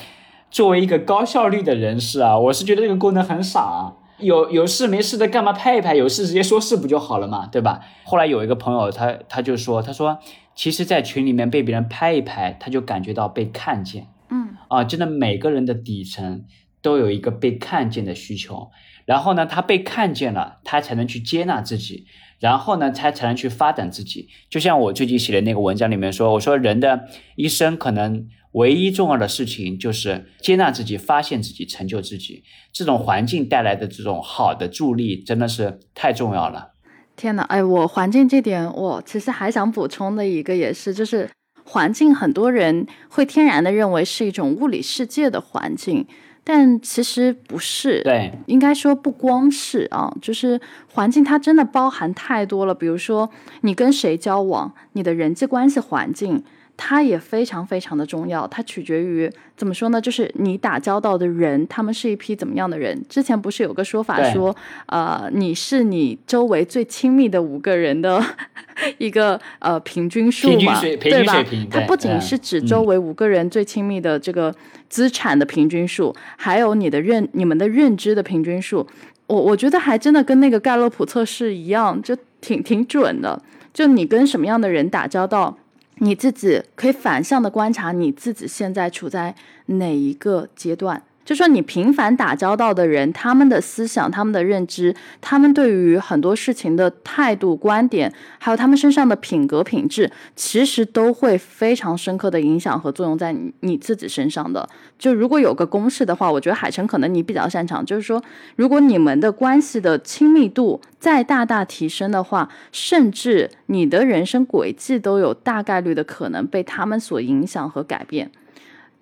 作为一个高效率的人士啊，我是觉得这个功能很傻。有有事没事的干嘛拍一拍？有事直接说事不就好了嘛，对吧？后来有一个朋友他他就说，他说其实，在群里面被别人拍一拍，他就感觉到被看见。嗯啊，真的每个人的底层。都有一个被看见的需求，然后呢，他被看见了，他才能去接纳自己，然后呢，他才能去发展自己。就像我最近写的那个文章里面说，我说人的一生可能唯一重要的事情就是接纳自己、发现自己、成就自己。这种环境带来的这种好的助力，真的是太重要了。天呐，哎，我环境这点，我其实还想补充的一个也是，就是环境，很多人会天然的认为是一种物理世界的环境。但其实不是，对，应该说不光是啊，就是环境它真的包含太多了。比如说你跟谁交往，你的人际关系环境，它也非常非常的重要，它取决于怎么说呢？就是你打交道的人，他们是一批怎么样的人？之前不是有个说法说，呃，你是你周围最亲密的五个人的 一个呃平均数平均嘛，水平均对吧它不仅嗯是指周围五个人最亲密的这个资产的平均数，还有你的认你们的认知的平均数。我我觉得还真的跟那个盖洛普测试一样，就挺挺准的。就你跟什么样的人打交道，你自己可以反向的观察你自己现在处在哪一个阶段。就说你频繁打交道的人，他们的思想、他们的认知、他们对于很多事情的态度、观点，还有他们身上的品格品质，其实都会非常深刻的影响和作用在你你自己身上的。就如果有个公式的话，我觉得海晨可能你比较擅长，就是说，如果你们的关系的亲密度再大大提升的话，甚至你的人生轨迹都有大概率的可能被他们所影响和改变。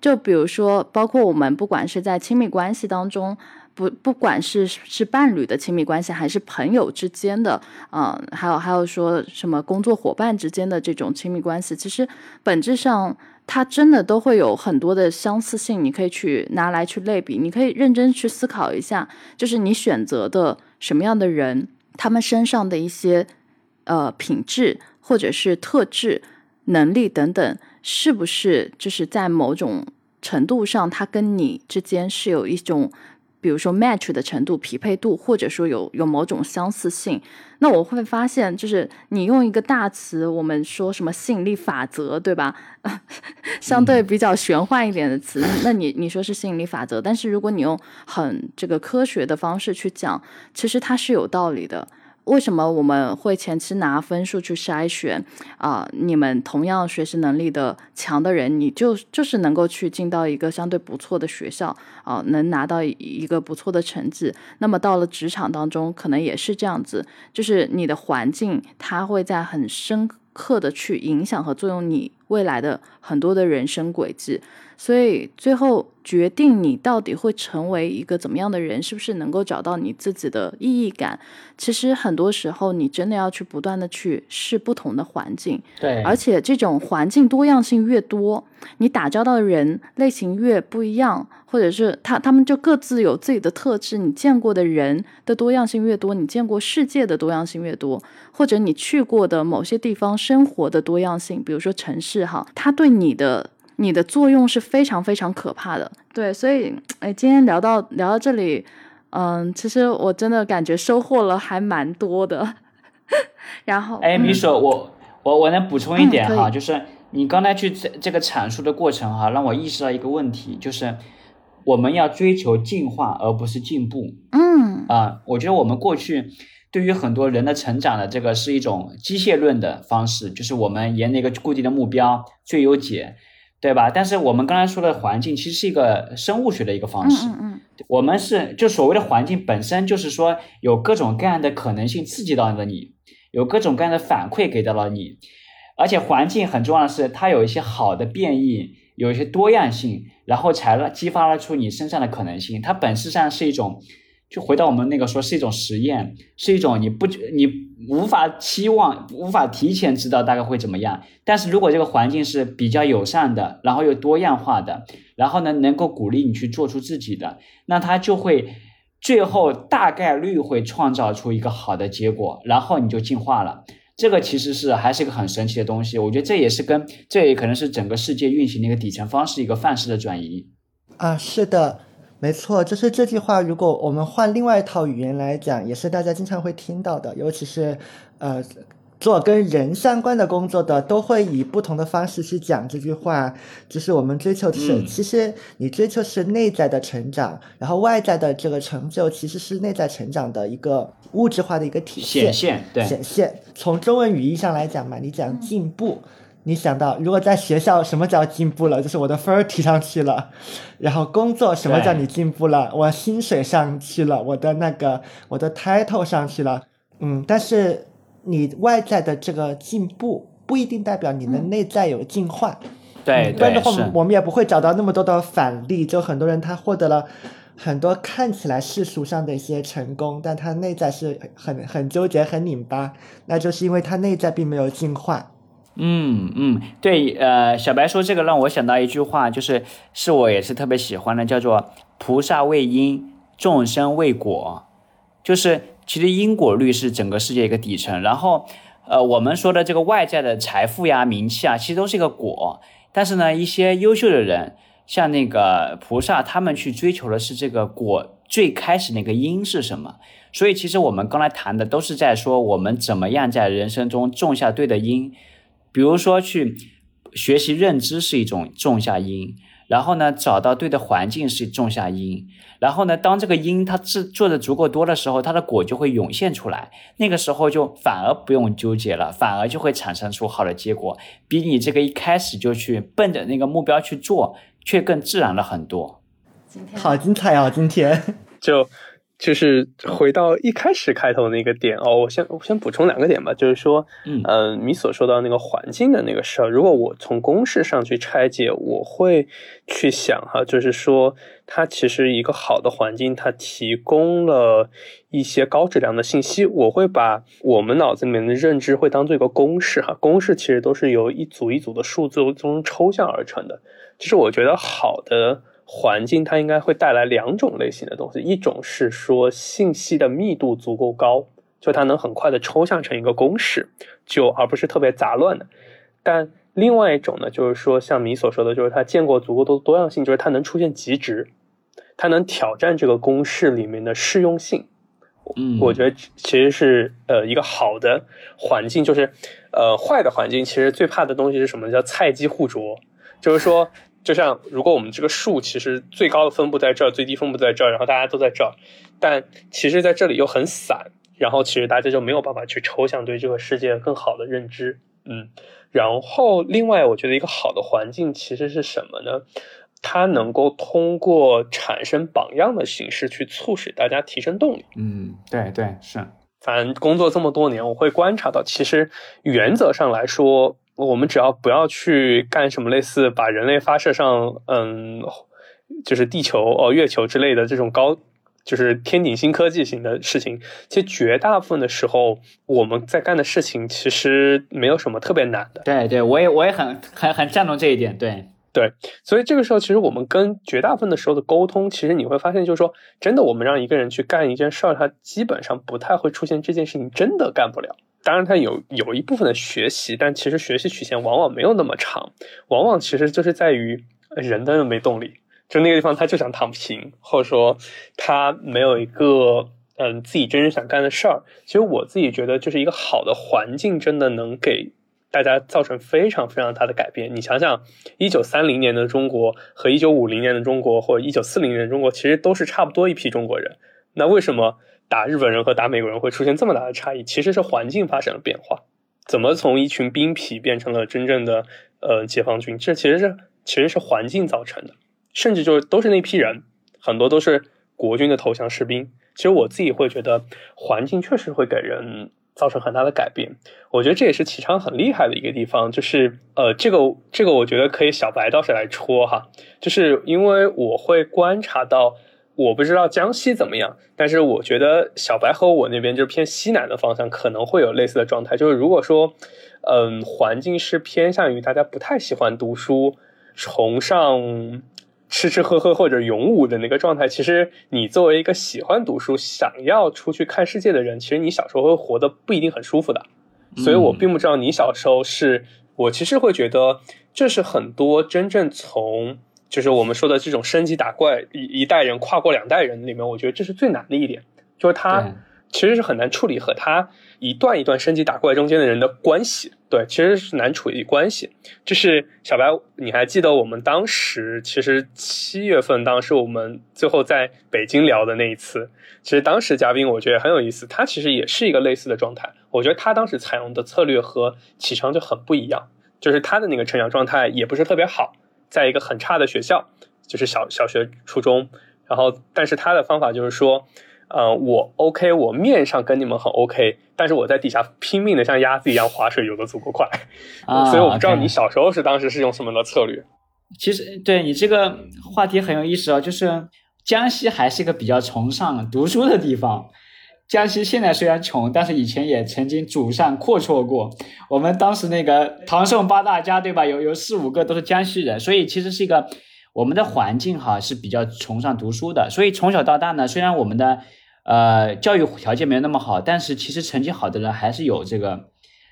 就比如说，包括我们不管是在亲密关系当中，不不管是是伴侣的亲密关系，还是朋友之间的，嗯、还有还有说什么工作伙伴之间的这种亲密关系，其实本质上它真的都会有很多的相似性，你可以去拿来去类比，你可以认真去思考一下，就是你选择的什么样的人，他们身上的一些呃品质或者是特质、能力等等，是不是就是在某种程度上，它跟你之间是有一种，比如说 match 的程度、匹配度，或者说有有某种相似性。那我会发现，就是你用一个大词，我们说什么吸引力法则，对吧？相对比较玄幻一点的词，那你你说是吸引力法则，但是如果你用很这个科学的方式去讲，其实它是有道理的。为什么我们会前期拿分数去筛选啊、你们同样学习能力的强的人，你就就是能够去进到一个相对不错的学校啊、能拿到一一个不错的成绩。那么到了职场当中，可能也是这样子，就是你的环境，它会在很深刻的去影响和作用你未来的很多的人生轨迹。所以最后决定你到底会成为一个怎么样的人，是不是能够找到你自己的意义感？其实很多时候，你真的要去不断的去试不同的环境，对，而且这种环境多样性越多，你打交道的人类型越不一样，或者是他他们就各自有自己的特质，你见过的人的多样性越多，你见过世界的多样性越多，或者你去过的某些地方生活的多样性，比如说城市哈，它对你的你的作用是非常非常可怕的。对，所以哎，今天聊到聊到这里，嗯，其实我真的感觉收获了还蛮多的。然后，哎，嗯米索，我我我能补充一点哈，嗯就是你刚才去这这个阐述的过程哈，让我意识到一个问题，就是我们要追求进化而不是进步嗯啊。我觉得我们过去对于很多人的成长的这个是一种机械论的方式，就是我们沿着一个固定的目标最优解，对吧？但是我们刚才说的环境其实是一个生物学的一个方嗯式，嗯嗯，我们是就所谓的环境本身就是说有各种各样的可能性刺激到了你，有各种各样的反馈给到了你，而且环境很重要的是它有一些好的变异，有一些多样性，然后才激发了出你身上的可能性。它本质上是一种，就回到我们那个说是一种实验，是一种你不你无法期望、无法提前知道大概会怎么样。但是如果这个环境是比较友善的，然后又多样化的，然后呢能够鼓励你去做出自己的，那它就会最后大概率会创造出一个好的结果，然后你就进化了。这个其实是还是一个很神奇的东西，我觉得这也是跟这也可能是整个世界运行的一个底层方式，一个范式的转移。啊，是的，没错，就是这句话，如果我们换另外一套语言来讲，也是大家经常会听到的，尤其是呃。做跟人相关的工作的，都会以不同的方式去讲这句话。就是我们追求的是，嗯其实你追求是内在的成长，然后外在的这个成就，其实是内在成长的一个物质化的一个体现。显现对显现。从中文语义上来讲嘛，你讲进步，你想到如果在学校什么叫进步了？就是我的分儿提上去了，然后工作什么叫你进步了？我薪水上去了，我的那个我的 title 上去了，嗯，但是你外在的这个进步不一定代表你的内在有进化。对嗯不然的话，我们也不会找到那么多的反例。就很多人他获得了很多看起来世俗上的一些成功，但他内在是很很纠结、很拧巴，那就是因为他内在并没有进化。嗯嗯，对，呃，小白说这个让我想到一句话，就是是我也是特别喜欢的，叫做“菩萨为因，众生为果”，就是其实因果律是整个世界一个底层。然后，呃，我们说的这个外在的财富呀、名气啊，其实都是一个果。但是呢，一些优秀的人，像那个菩萨，他们去追求的是这个果最开始那个因是什么。所以，其实我们刚才谈的都是在说我们怎么样在人生中种下对的因。比如说，去学习认知是一种种下因，然后呢，找到对的环境是种下因，然后呢，当这个因它制做的足够多的时候，它的果就会涌现出来。那个时候就反而不用纠结了，反而就会产生出好的结果，比你这个一开始就去奔着那个目标去做，却更自然了很多。今天好精彩哦！今天 就就是回到一开始开头那个点哦，我先我先补充两个点吧，就是说，嗯呃，你所说到那个环境的那个事儿，如果我从公式上去拆解，我会去想哈，就是说，它其实一个好的环境，它提供了一些高质量的信息，我会把我们脑子里面的认知会当做一个公式哈，公式其实都是由一组一组的数字中抽象而成的，就是我觉得好的。环境它应该会带来两种类型的东西，一种是说信息的密度足够高，就它能很快的抽象成一个公式，就而不是特别杂乱的。但另外一种呢，就是说像你所说的，就是它见过足够多多样性，就是它能出现极值，它能挑战这个公式里面的适用性。嗯，我觉得其实是呃一个好的环境，就是呃坏的环境，其实最怕的东西是什么？叫菜鸡互啄，就是说。就像如果我们这个树其实最高的分布在这儿，最低分布在这儿，然后大家都在这儿，但其实在这里又很散，然后其实大家就没有办法去抽象对这个世界更好的认知，嗯，然后另外我觉得一个好的环境其实是什么呢？它能够通过产生榜样的形式去促使大家提升动力。嗯，对对是，反正工作这么多年，我会观察到，其实原则上来说。我们只要不要去干什么类似把人类发射上，嗯，就是地球哦、月球之类的这种高，就是天顶新科技型的事情。其实绝大部分的时候，我们在干的事情其实没有什么特别难的。对对，我也我也很很很赞同这一点。对对，所以这个时候，其实我们跟绝大部分的时候的沟通，其实你会发现，就是说，真的，我们让一个人去干一件事儿，他基本上不太会出现这件事情真的干不了。当然，它有有一部分的学习，但其实学习曲线往往没有那么长，往往其实就是在于人的没动力，就那个地方他就想躺平，或者说他没有一个嗯自己真正想干的事儿。其实我自己觉得，就是一个好的环境，真的能给大家造成非常非常大的改变。你想想，一九三零年的中国和一九五零年的中国，或者一九四零年的中国，其实都是差不多一批中国人。那为什么？打日本人和打美国人会出现这么大的差异，其实是环境发生了变化。怎么从一群兵痞变成了真正的呃解放军？这其实是其实是环境造成的，甚至就是都是那批人，很多都是国军的投降士兵。其实我自己会觉得，环境确实会给人造成很大的改变。我觉得这也是启昌很厉害的一个地方，就是呃，这个这个我觉得可以小白倒是来戳哈，就是因为我会观察到。我不知道江西怎么样，但是我觉得小白和我那边就是偏西南的方向，可能会有类似的状态。就是如果说，嗯，环境是偏向于大家不太喜欢读书，崇尚吃吃喝喝或者勇武的那个状态，其实你作为一个喜欢读书、想要出去看世界的人，其实你小时候会活得不一定很舒服的。所以我并不知道你小时候是，我其实会觉得这是很多真正从。就是我们说的这种升级打怪，一一代人跨过两代人里面，我觉得这是最难的一点，就是他其实是很难处理和他一段一段升级打怪中间的人的关系，对，其实是难处理关系。就是小白，你还记得我们当时其实七月份，当时我们最后在北京聊的那一次，其实当时嘉宾我觉得很有意思，他其实也是一个类似的状态，我觉得他当时采用的策略和启程就很不一样，就是他的那个成长状态也不是特别好。在一个很差的学校，就是小小学、初中，然后，但是他的方法就是说，呃，我 OK，我面上跟你们很 OK，但是我在底下拼命的像鸭子一样划水，游的足够快，所以我不知道你小时候是当时是用什么的策略。其实，对你这个话题很有意思哦，就是江西还是一个比较崇尚读书的地方，江西现在虽然穷，但是以前也曾经祖上阔绰过。我们当时那个唐宋八大家，对吧？有有四五个都是江西人，所以其实是一个我们的环境哈是比较崇尚读书的。所以从小到大呢，虽然我们的呃教育条件没有那么好，但是其实成绩好的人还是有这个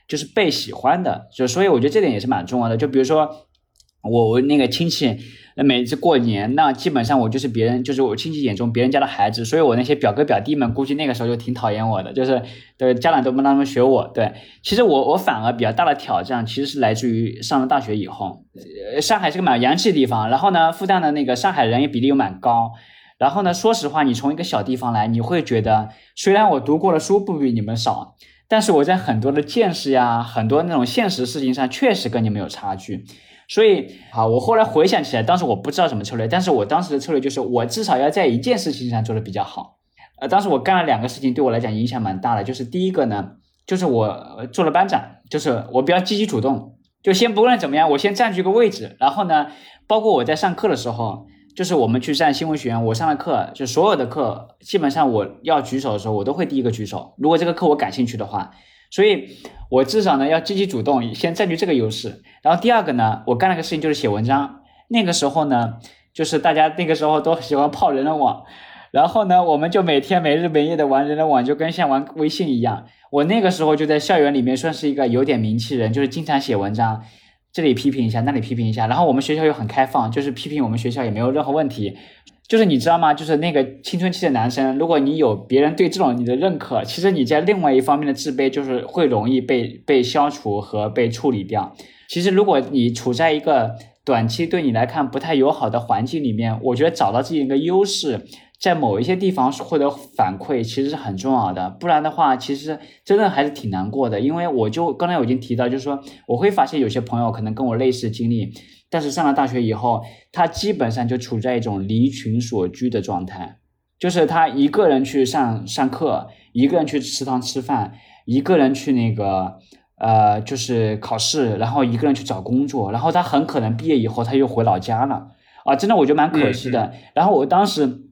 就是被喜欢的。就所以我觉得这点也是蛮重要的。就比如说我我那个亲戚。那每次过年，那基本上我就是别人，就是我亲戚眼中别人家的孩子，所以我那些表哥表弟们估计那个时候就挺讨厌我的，就是对家长都不让他们学我。对，其实我我反而比较大的挑战，其实是来自于上了大学以后，上海是个蛮洋气的地方，然后呢，复旦的那个上海人也比例又蛮高，然后呢，说实话，你从一个小地方来，你会觉得虽然我读过的书不比你们少，但是我在很多的见识呀，很多那种现实事情上，确实跟你们有差距。所以，好，我后来回想起来，当时我不知道什么策略，但是我当时的策略就是，我至少要在一件事情上做的比较好。呃，当时我干了两个事情，对我来讲影响蛮大的。就是第一个呢，就是我做了班长，就是我比较积极主动，就先不论怎么样，我先占据个位置。然后呢，包括我在上课的时候，就是我们去上新闻学院，我上了课，就所有的课，基本上我要举手的时候，我都会第一个举手。如果这个课我感兴趣的话。所以，我至少呢要积极主动，先占据这个优势。然后第二个呢，我干了个事情就是写文章。那个时候呢，就是大家那个时候都喜欢泡人人网，然后呢，我们就每天没日没夜的玩人人网，就跟像玩微信一样。我那个时候就在校园里面算是一个有点名气人，就是经常写文章，这里批评一下，那里批评一下。然后我们学校又很开放，就是批评我们学校也没有任何问题。就是你知道吗？就是那个青春期的男生，如果你有别人对这种你的认可，其实你在另外一方面的自卑就是会容易被被消除和被处理掉。其实如果你处在一个短期对你来看不太友好的环境里面，我觉得找到自己一个优势，在某一些地方获得反馈，其实是很重要的。不然的话，其实真的还是挺难过的。因为我就刚才我已经提到，就是说我会发现有些朋友可能跟我类似经历。但是上了大学以后，他基本上就处在一种离群所居的状态，就是他一个人去上上课，一个人去食堂吃饭，一个人去那个呃，就是考试，然后一个人去找工作，然后他很可能毕业以后他又回老家了啊！真的，我觉得蛮可惜的。然后我当时，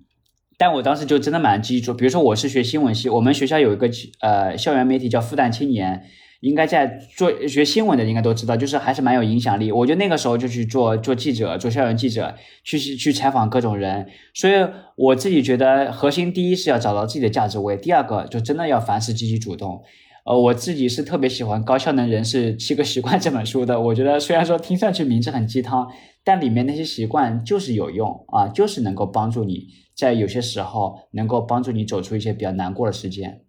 但我当时就真的蛮记住，比如说我是学新闻系，我们学校有一个呃校园媒体叫复旦青年。应该在做学新闻的应该都知道，就是还是蛮有影响力。我觉得那个时候就去做做记者，做校园记者，去去采访各种人。所以我自己觉得，核心第一是要找到自己的价值位，第二个就真的要凡事积极主动。呃，我自己是特别喜欢《高效能人士七个习惯》这本书的。我觉得虽然说听上去名字很鸡汤，但里面那些习惯就是有用啊，就是能够帮助你在有些时候能够帮助你走出一些比较难过的时间。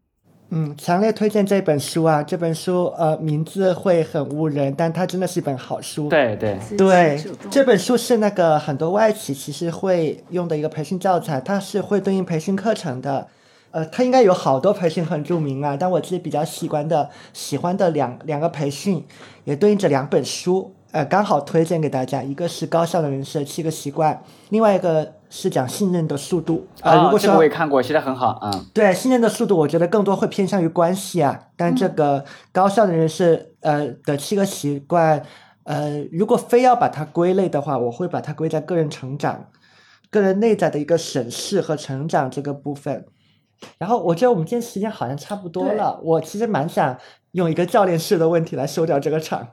嗯，强烈推荐这本书啊！这本书呃名字会很污人，但它真的是一本好书。对对对，这本书是那个很多外企其实会用的一个培训教材，它是会对应培训课程的。呃，它应该有好多培训很著名啊，但我自己比较喜欢的喜欢的两两个培训，也对应着两本书。呃，刚好推荐给大家，一个是高效的人设七个习惯，另外一个是讲信任的速度。啊，如果这个我也看过，写的很好啊。对，信任的速度，我觉得更多会偏向于关系啊。但这个高效的人士呃的七个习惯，呃，如果非要把它归类的话，我会把它归在个人成长、个人内在的一个审视和成长这个部分。然后我觉得我们今天时间好像差不多了，我其实蛮想用一个教练式的问题来收掉这个场。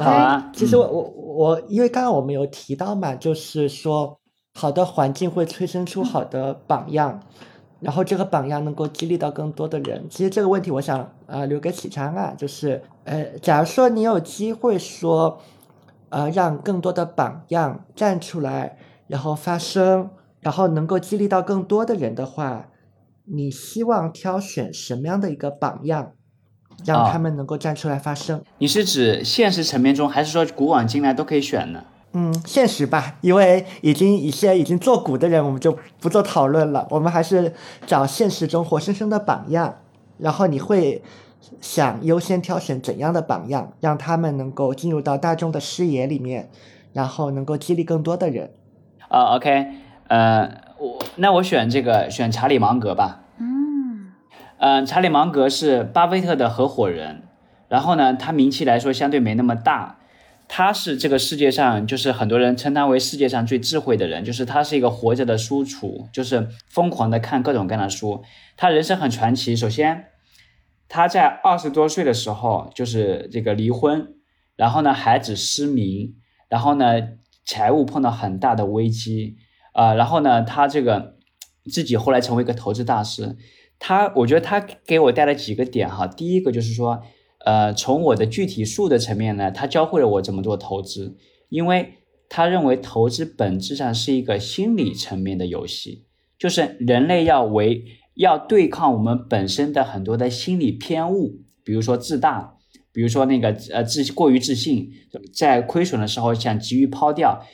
好啊，其实我我我，因为刚刚我们有提到嘛，就是说好的环境会催生出好的榜样，然后这个榜样能够激励到更多的人。其实这个问题，我想呃留给启昌啊，就是呃，假如说你有机会说，呃，让更多的榜样站出来，然后发声，然后能够激励到更多的人的话，你希望挑选什么样的一个榜样？让他们能够站出来发声。你是指现实层面中，还是说古往今来都可以选呢？嗯，现实吧，因为已经一些已经做古的人，我们就不做讨论了。我们还是找现实中活生生的榜样。然后你会想优先挑选怎样的榜样，让他们能够进入到大众的视野里面，然后能够激励更多的人。啊，OK，呃，我那我选这个，选查理芒格吧。嗯，查理芒格是巴菲特的合伙人，然后呢，他名气来说相对没那么大，他是这个世界上，就是很多人称他为世界上最智慧的人，就是他是一个活着的书橱，就是疯狂的看各种各样的书。他人生很传奇。首先，他在二十多岁的时候就是这个离婚，然后呢孩子失明，然后呢财务碰到很大的危机，啊，然后呢他这个自己后来成为一个投资大师。他我觉得他给我带来几个点哈，第一个就是说。呃，从我的具体数的层面呢，他教会了我怎么做投资，因为他认为投资本质上是一个心理层面的游戏，就是人类要为要对抗我们本身的很多的心理偏误，比如说自大，比如说那个呃自过于自信，在亏损的时候想急于抛掉，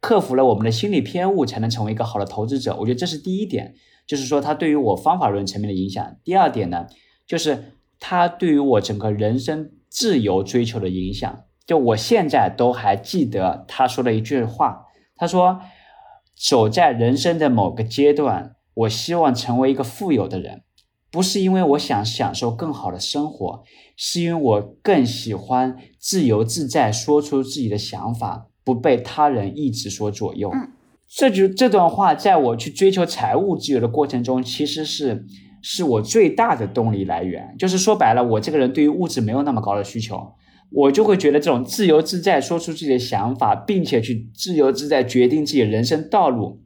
克服了我们的心理偏误，才能成为一个好的投资者。我觉得这是第一点，就是说他对于我方法论层面的影响。第二点呢，就是。他对于我整个人生自由追求的影响，就我现在都还记得他说的一句话。他说：“走在人生的某个阶段，我希望成为一个富有的人，不是因为我想享受更好的生活，是因为我更喜欢自由自在说出自己的想法，不被他人意志所左右。”这就这段话，在我去追求财务自由的过程中，其实是。是我最大的动力来源，就是说白了，我这个人对于物质没有那么高的需求，我就会觉得这种自由自在说出自己的想法，并且去自由自在决定自己的人生道路，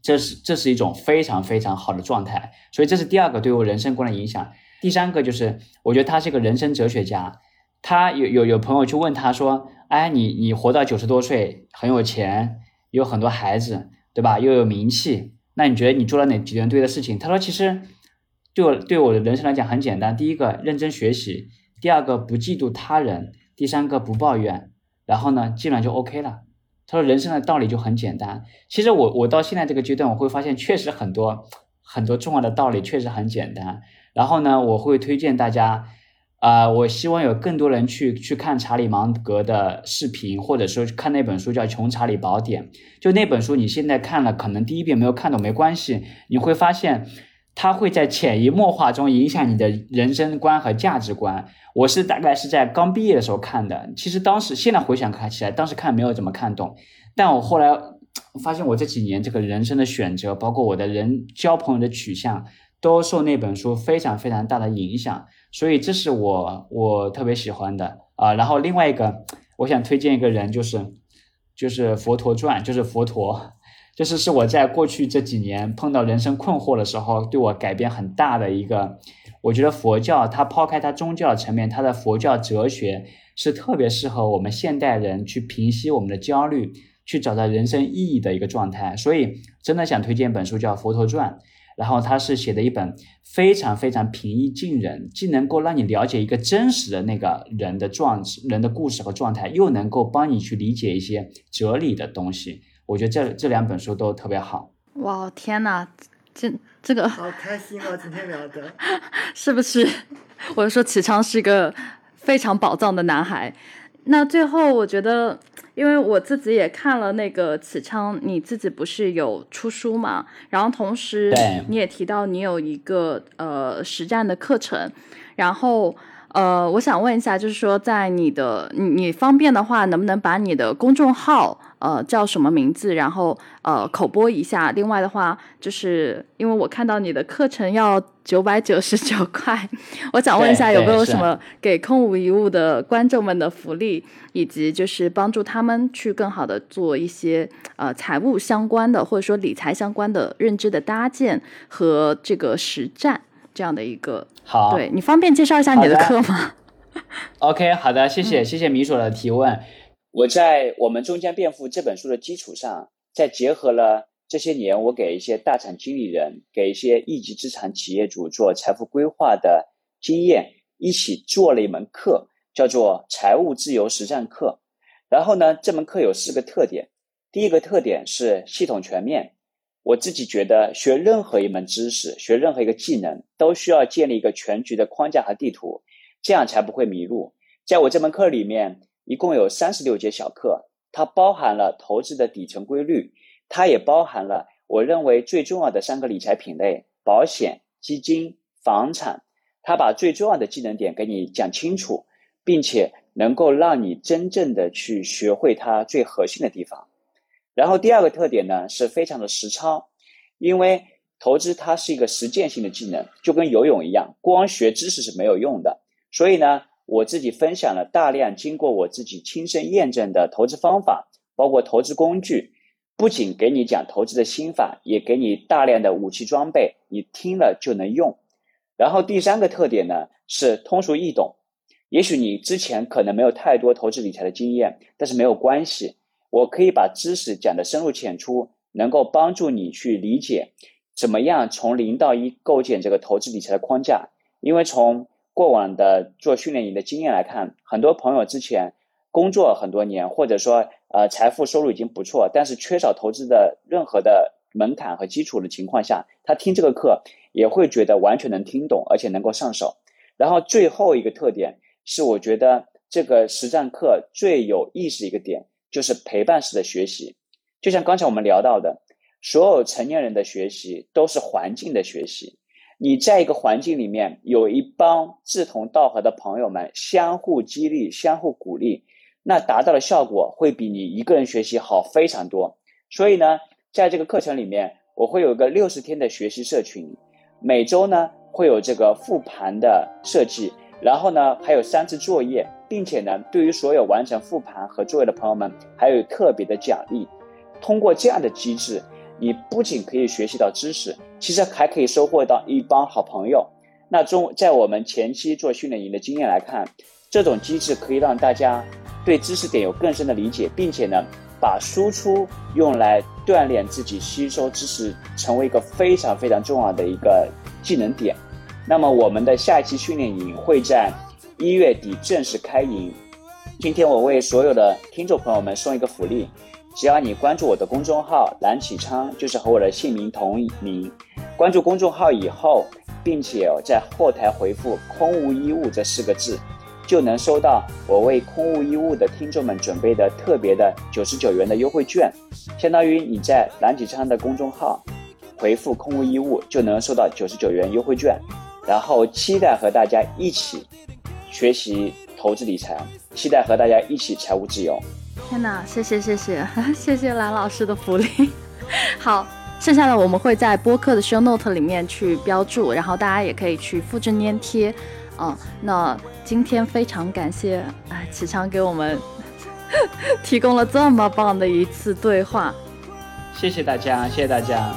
这是这是一种非常非常好的状态。所以这是第二个对我人生观的影响。第三个就是，我觉得他是一个人生哲学家。他有有有朋友去问他说：“哎，你你活到九十多岁，很有钱，有很多孩子，对吧？又有名气，那你觉得你做了哪几件对的事情？”他说：“其实。”对我对我的人生来讲很简单，第一个认真学习，第二个不嫉妒他人，第三个不抱怨，然后呢，基本上就 OK 了。他说人生的道理就很简单。其实我我到现在这个阶段，我会发现确实很多很多重要的道理确实很简单。然后呢，我会推荐大家，啊，我希望有更多人去去看查理芒格的视频，或者说看那本书叫《穷查理宝典》。就那本书，你现在看了，可能第一遍没有看懂没关系，你会发现。它会在潜移默化中影响你的人生观和价值观。我是大概是在刚毕业的时候看的，其实当时现在回想看起来，当时看没有怎么看懂，但我后来发现我这几年这个人生的选择，包括我的人交朋友的取向，都受那本书非常非常大的影响，所以这是我我特别喜欢的啊。然后另外一个，我想推荐一个人，就是就是《佛陀传》，就是佛陀。就是是我在过去这几年碰到人生困惑的时候，对我改变很大的一个。我觉得佛教它抛开它宗教层面，它的佛教哲学是特别适合我们现代人去平息我们的焦虑，去找到人生意义的一个状态。所以真的想推荐本书叫《佛陀传》，然后他是写的一本非常非常平易近人，既能够让你了解一个真实的那个人的状人的故事和状态，又能够帮你去理解一些哲理的东西。我觉得这这两本书都特别好。哇，天哪，这这个好开心哦！今天聊的，是不是？我就说启昌是一个非常宝藏的男孩。那最后，我觉得，因为我自己也看了那个启昌，你自己不是有出书嘛？然后同时你也提到你有一个呃实战的课程，然后呃，我想问一下，就是说在你的你你方便的话，能不能把你的公众号？呃，叫什么名字？然后呃，口播一下。另外的话，就是因为我看到你的课程要九百九十九块，我想问一下有没有什么给空无一物的观众们的福利，以及就是帮助他们去更好的做一些呃财务相关的或者说理财相关的认知的搭建和这个实战这样的一个。好，对你方便介绍一下你的课吗？OK，好的，谢谢谢谢米索的提问。我在我们终将变富这本书的基础上，再结合了这些年我给一些大厂经理人、给一些一级资产企业主做财富规划的经验，一起做了一门课，叫做财务自由实战课。然后呢，这门课有四个特点。第一个特点是系统全面。我自己觉得，学任何一门知识、学任何一个技能，都需要建立一个全局的框架和地图，这样才不会迷路。在我这门课里面。一共有三十六节小课，它包含了投资的底层规律，它也包含了我认为最重要的三个理财品类：保险、基金、房产。它把最重要的技能点给你讲清楚，并且能够让你真正的去学会它最核心的地方。然后第二个特点呢，是非常的实操，因为投资它是一个实践性的技能，就跟游泳一样，光学知识是没有用的。所以呢，我自己分享了大量经过我自己亲身验证的投资方法，包括投资工具，不仅给你讲投资的心法，也给你大量的武器装备，你听了就能用。然后第三个特点呢，是通俗易懂。也许你之前可能没有太多投资理财的经验，但是没有关系。我可以把知识讲得深入浅出，能够帮助你去理解怎么样从零到一构建这个投资理财的框架。因为从过往的做训练营的经验来看，很多朋友之前工作很多年，或者说呃财富收入已经不错，但是缺少投资的任何的门槛和基础的情况下，他听这个课也会觉得完全能听懂，而且能够上手。然后最后一个特点是，我觉得这个实战课最有意思一个点。就是陪伴式的学习，就像刚才我们聊到的，所有成年人的学习都是环境的学习。你在一个环境里面有一帮志同道合的朋友们相互激励、相互鼓励，那达到的效果会比你一个人学习好非常多。所以呢，在这个课程里面，我会有一个六十天的学习社群，每周呢会有这个复盘的设计。然后呢，还有三次作业，并且呢，对于所有完成复盘和作业的朋友们，还有特别的奖励。通过这样的机制，你不仅可以学习到知识，其实还可以收获到一帮好朋友。那中在我们前期做训练营的经验来看，这种机制可以让大家对知识点有更深的理解，并且呢，把输出用来锻炼自己吸收知识，成为一个非常非常重要的一个技能点。那么我们的下一期训练营会在一月底正式开营。今天我为所有的听众朋友们送一个福利，只要你关注我的公众号“蓝启昌”，就是和我的姓名同名。关注公众号以后，并且在后台回复“空无一物”这四个字，就能收到我为空无一物的听众们准备的特别的九十九元的优惠券，相当于你在蓝启昌的公众号回复“空无一物”就能收到九十九元优惠券。然后期待和大家一起学习投资理财，期待和大家一起财务自由。天哪，谢谢谢谢 谢谢蓝老师的福利。好，剩下的我们会在播客的 show note 里面去标注，然后大家也可以去复制粘贴。啊，那今天非常感谢啊启昌给我们 提供了这么棒的一次对话。谢谢大家，谢谢大家。